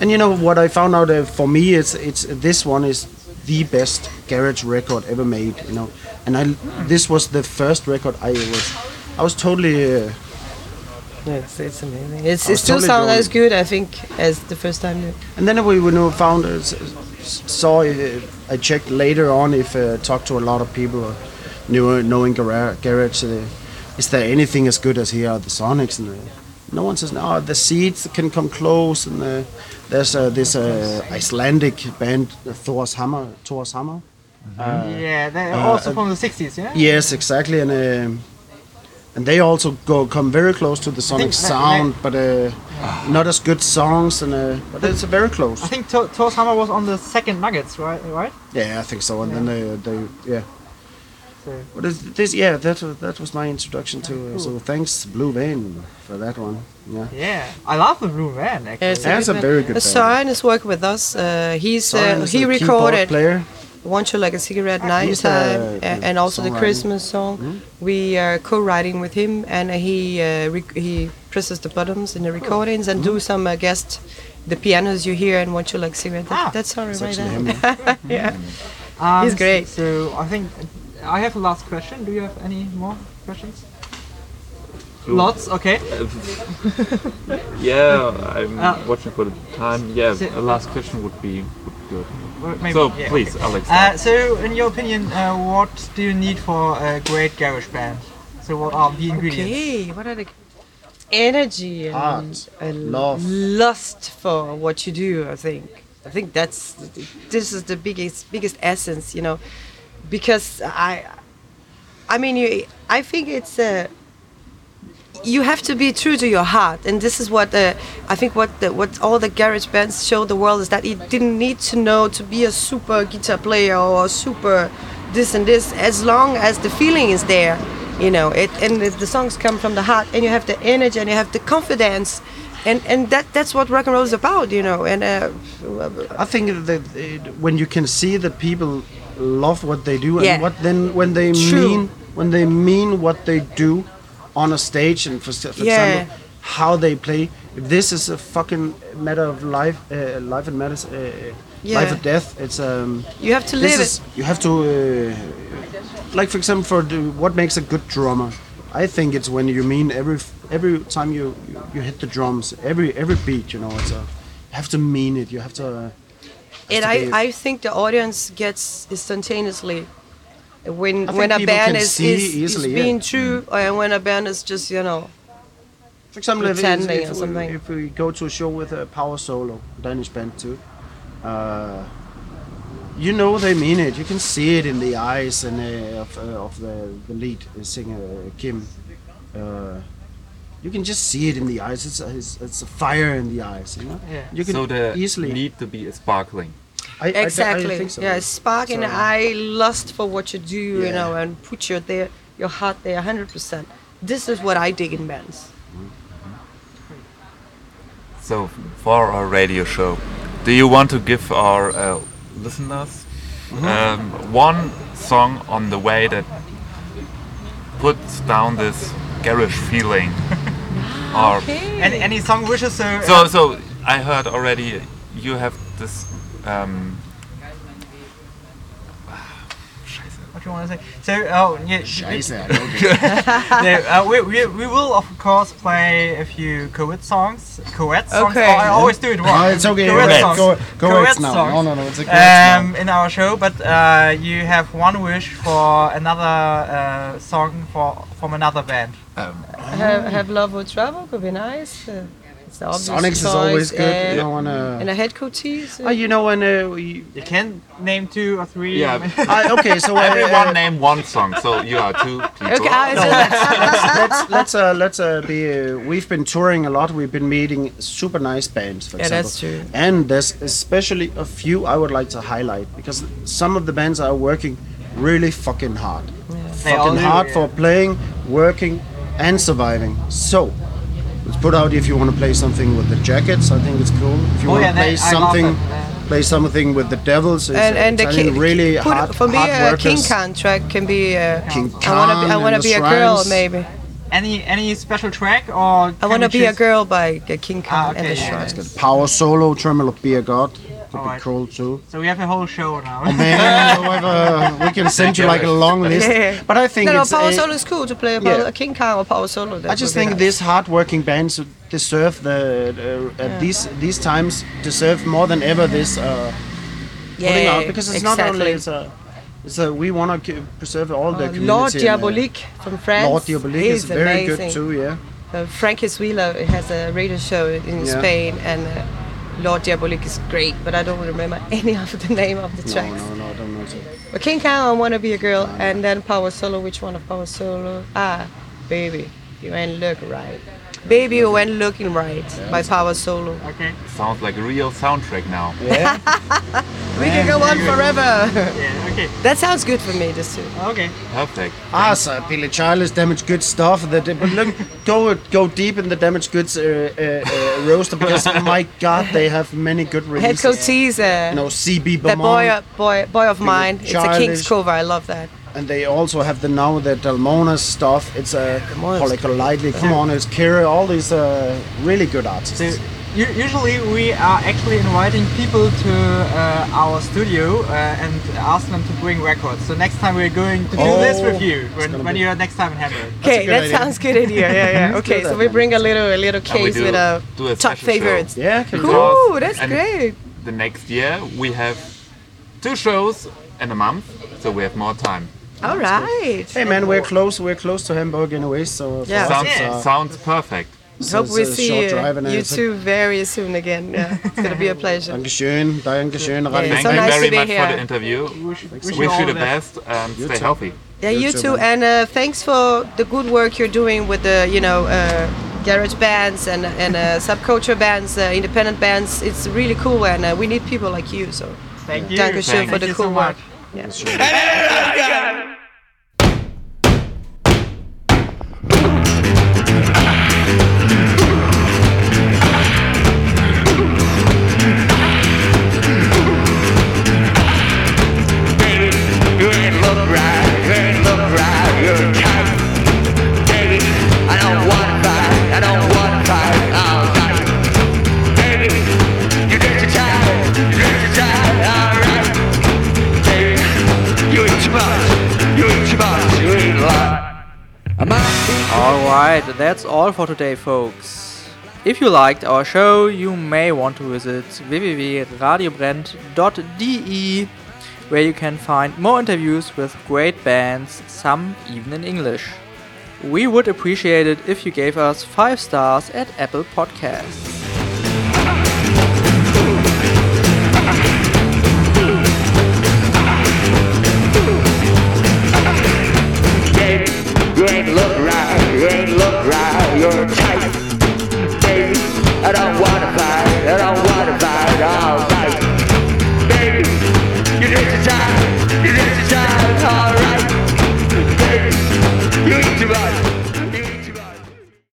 and you know what I found out uh, for me it's it's this one is the best garage record ever made. You know, and I this was the first record I was I was totally uh, It's, it's amazing. It's, it still totally sounds as good, I think, as the first time. and then we you know found uh, saw uh, I checked later on if uh, talked to a lot of people knew knowing gara- garage. Uh, is there anything as good as here are the Sonics? And uh, no one says no. The Seeds can come close, and uh, there's uh, this uh, Icelandic band Thor's Hammer. Thor's Hammer. yeah, they're also from the 60s, yeah? Yes, exactly. And um, and they also go come very close to the Sonic that- sound, but uh, not as good songs, and uh, but it's very close. I think to- Thor's Hammer was on the second Nuggets, right? Right. Yeah, I think so. And then they, they yeah. So, But this, yeah, that was- that was my introduction to. Uh, so thanks, Blue Van, for that one. Yeah. yeah, I love the Blue Van actually. It's That's a good very good Uh, band. Søren is working with us. Uh, he's uh, is he a recorded player. "Want You Like a Cigarette" Night He's the- time, a- and also the. Christmas song. We are co-writing with him, and he uh, rec- he presses the buttons in the recordings and do some uh, guest. The pianos you hear and "Want You Like a Cigarette." That, Ah, that's sorry It's right actually there. yeah. Um, He's great. So I think I have a last question. Do you have any more questions? Lots. Okay. Yeah, I'm Uh, watching for the time. Yeah, So- a last question would be would be good. Well, Maybe, so yeah, please, okay. Alex. Uh, so, in your opinion, uh, what do you need for a great garage band? So, what are the ingredients? Okay, what are the energy and, Heart, and love. lust for what you do? I think. I think that's this is the biggest biggest essence, you know, because I, I mean, you, I think it's uh, you have to be true to your heart, and this is what uh, I think what the, what all the garage bands show the world is that you didn't need to know to be a super guitar player or super this and this, as long as the feeling is there, you know. It and the, the songs come from the heart, and you have the energy, and you have the confidence, and and that that's what rock and roll is about, you know. And uh, I think that it, when you can see that people love what they do, Yeah. and what then when they True. mean when they mean what they do on a stage, and for, for Yeah. example, how they play. If this is a fucking matter of life, uh, life and matters, uh, Yeah. life or death. It's um. you have to live is it. you have to uh, like for example for the, what makes a good drummer i think it's when you mean every every time you you, you hit the drums every every beat you know it's a you have to mean it you have to uh, And to I, I think the audience gets instantaneously when when a band can is, see is, is easily, yeah. being true and when a band is just you know for example if, pretending if, or if, something. we, if we go to a show with a power solo danish band too uh, you know they mean it you can see it in the eyes and uh, of, uh, of the, the lead singer kim uh, you can just see it in the eyes. It's a, it's, it's a fire in the eyes. You know. Yeah. You can so the easily. need to be sparkling. I, I- I exactly think so. yeah spark in the So- eye lust for what you do you know and put your there your heart there 100% this is what i dig in bands So for our radio show, do you want to give our uh, listeners um, one song on the way that puts down this garish feeling? or Any, any song wishes? So, uh, so so I heard already you have this. Um, what do you want to say? So, oh, yeah. Scheiße, I don't get it. no, uh, we, we, we will of course play a few co-ed songs. Co-ed songs. Okay. Oh, I always do it wrong. No, it's okay. Co-ed songs. go, go Co-ed now. songs. No, no, no. It's a go Reds um, in our show, but uh, you have one wish for another uh, song for from another band. have, have love will travel could be nice uh, it's the obvious Sonics is choice, always good. uh, you know, when, uh, and a Headcoatees oh, you know when uh, we, You can name two or three. Yeah. uh, okay, so uh, everyone uh, name one song, so you are two people. okay No, let's let's uh, let's uh, be. Uh, we've been touring a lot. We've been meeting super nice bands. For Yeah, example. that's true. And there's especially a few I would like to highlight because some of the bands are working really fucking hard. They all Fucking do, hard yeah. for playing, working, and surviving. So. Let's put out if you want to play something with the jackets. I think it's cool. If you Oh, want yeah, to play that- something, it, yeah. play something with the Devils. It's, and and the Italian, king, really put, hard, for me hard a King workers. Khan track can be uh, King I wanna be I wanna be a girl maybe Any any special track or? I wanna we be a girl by uh, King Khan Ah, and okay, the yeah, Shrines. Power solo, Tremolo Beer Gut. Could be Alright. cool too. So we have a whole show now. Man, whatever, we can send you like a long list. Yeah. But I think No, no, it's power solo is cool to play about Yeah. a King Khan or power solo. I just think nice. these hard-working bands deserve the uh, at these these times deserve more than ever this uh, putting out because it's not only it's a it's a we want to preserve all the Uh, community. Lord and, uh, Diabolique from France. Lord Diabolique He's is very amazing. good too. Yeah. Uh, Frankie Wheeler has a radio show in Yeah. Spain, and uh, Lord Diabolique is great, but I don't remember any of the name of the No, tracks. no, no, I don't know. But King Khan, I Wanna Be a Girl, and then Power Solo. Which one of Power Solo? Ah, Baby, you ain't look right. Baby, you ain't looking right by Power Solo. Okay. Sounds like a real soundtrack now. Yeah. We can go on forever. Yeah. Okay. that sounds good for me, just too. Okay. Perfect. ah, so Billy Childish, Damaged Goods stuff. That, but look, go go deep in the Damaged Goods uh, uh, uh, roster because my God, they have many good Head releases. Coat Tees, uh, You know, CB that boy, boy, boy of mine. It's a King's cover. I love that. And they also have the now the Dalmona stuff. It's a Delmonas Polycle Lightly. Come on, it's Kira. All these uh, really good artists. So usually we are actually inviting people to uh, our studio uh, and ask them to bring records. So next time we're going to do this Oh, with you when, when you're next time in Hamburg. Okay, that idea. sounds good idea. Yeah, yeah. Okay, so we bring a little a little case do- with a a top special show. favorites. Yeah, Cool, that's And great. The next year we have two shows in a month, so we have more time. All right. Hey man, we're close. We're close to Hamburg anyway, so for Yeah. us, Sounds uh, sounds perfect. so Hope it's we a see short drive and you everything. two very soon again. Yeah, it's gonna be a pleasure. Dankeschön, Dankeschön, Radio Yeah, Thank so you nice very be much for the interview. Wish, wish, Wish you the the best and You stay too. healthy. Yeah, You you too, too, and uh, thanks for the good work you're doing with the you know uh, garage bands and and uh, subculture bands, uh, independent bands. It's really cool, and uh, we need people like you. So Thank you. Dankeschön Thank for the you cool so work. much. Yeah. all for today, folks. If you liked our show, you may want to visit www.radiobrand.de where you can find more interviews with great bands, some even in English. We would appreciate it if you gave us 5 stars at Apple Podcasts. You look right, you ain't look right, you're tight. Baby, I don't wanna fight, I don't wanna fight, alright. Baby, you need to time, you need to time, alright. Baby, you eat too much.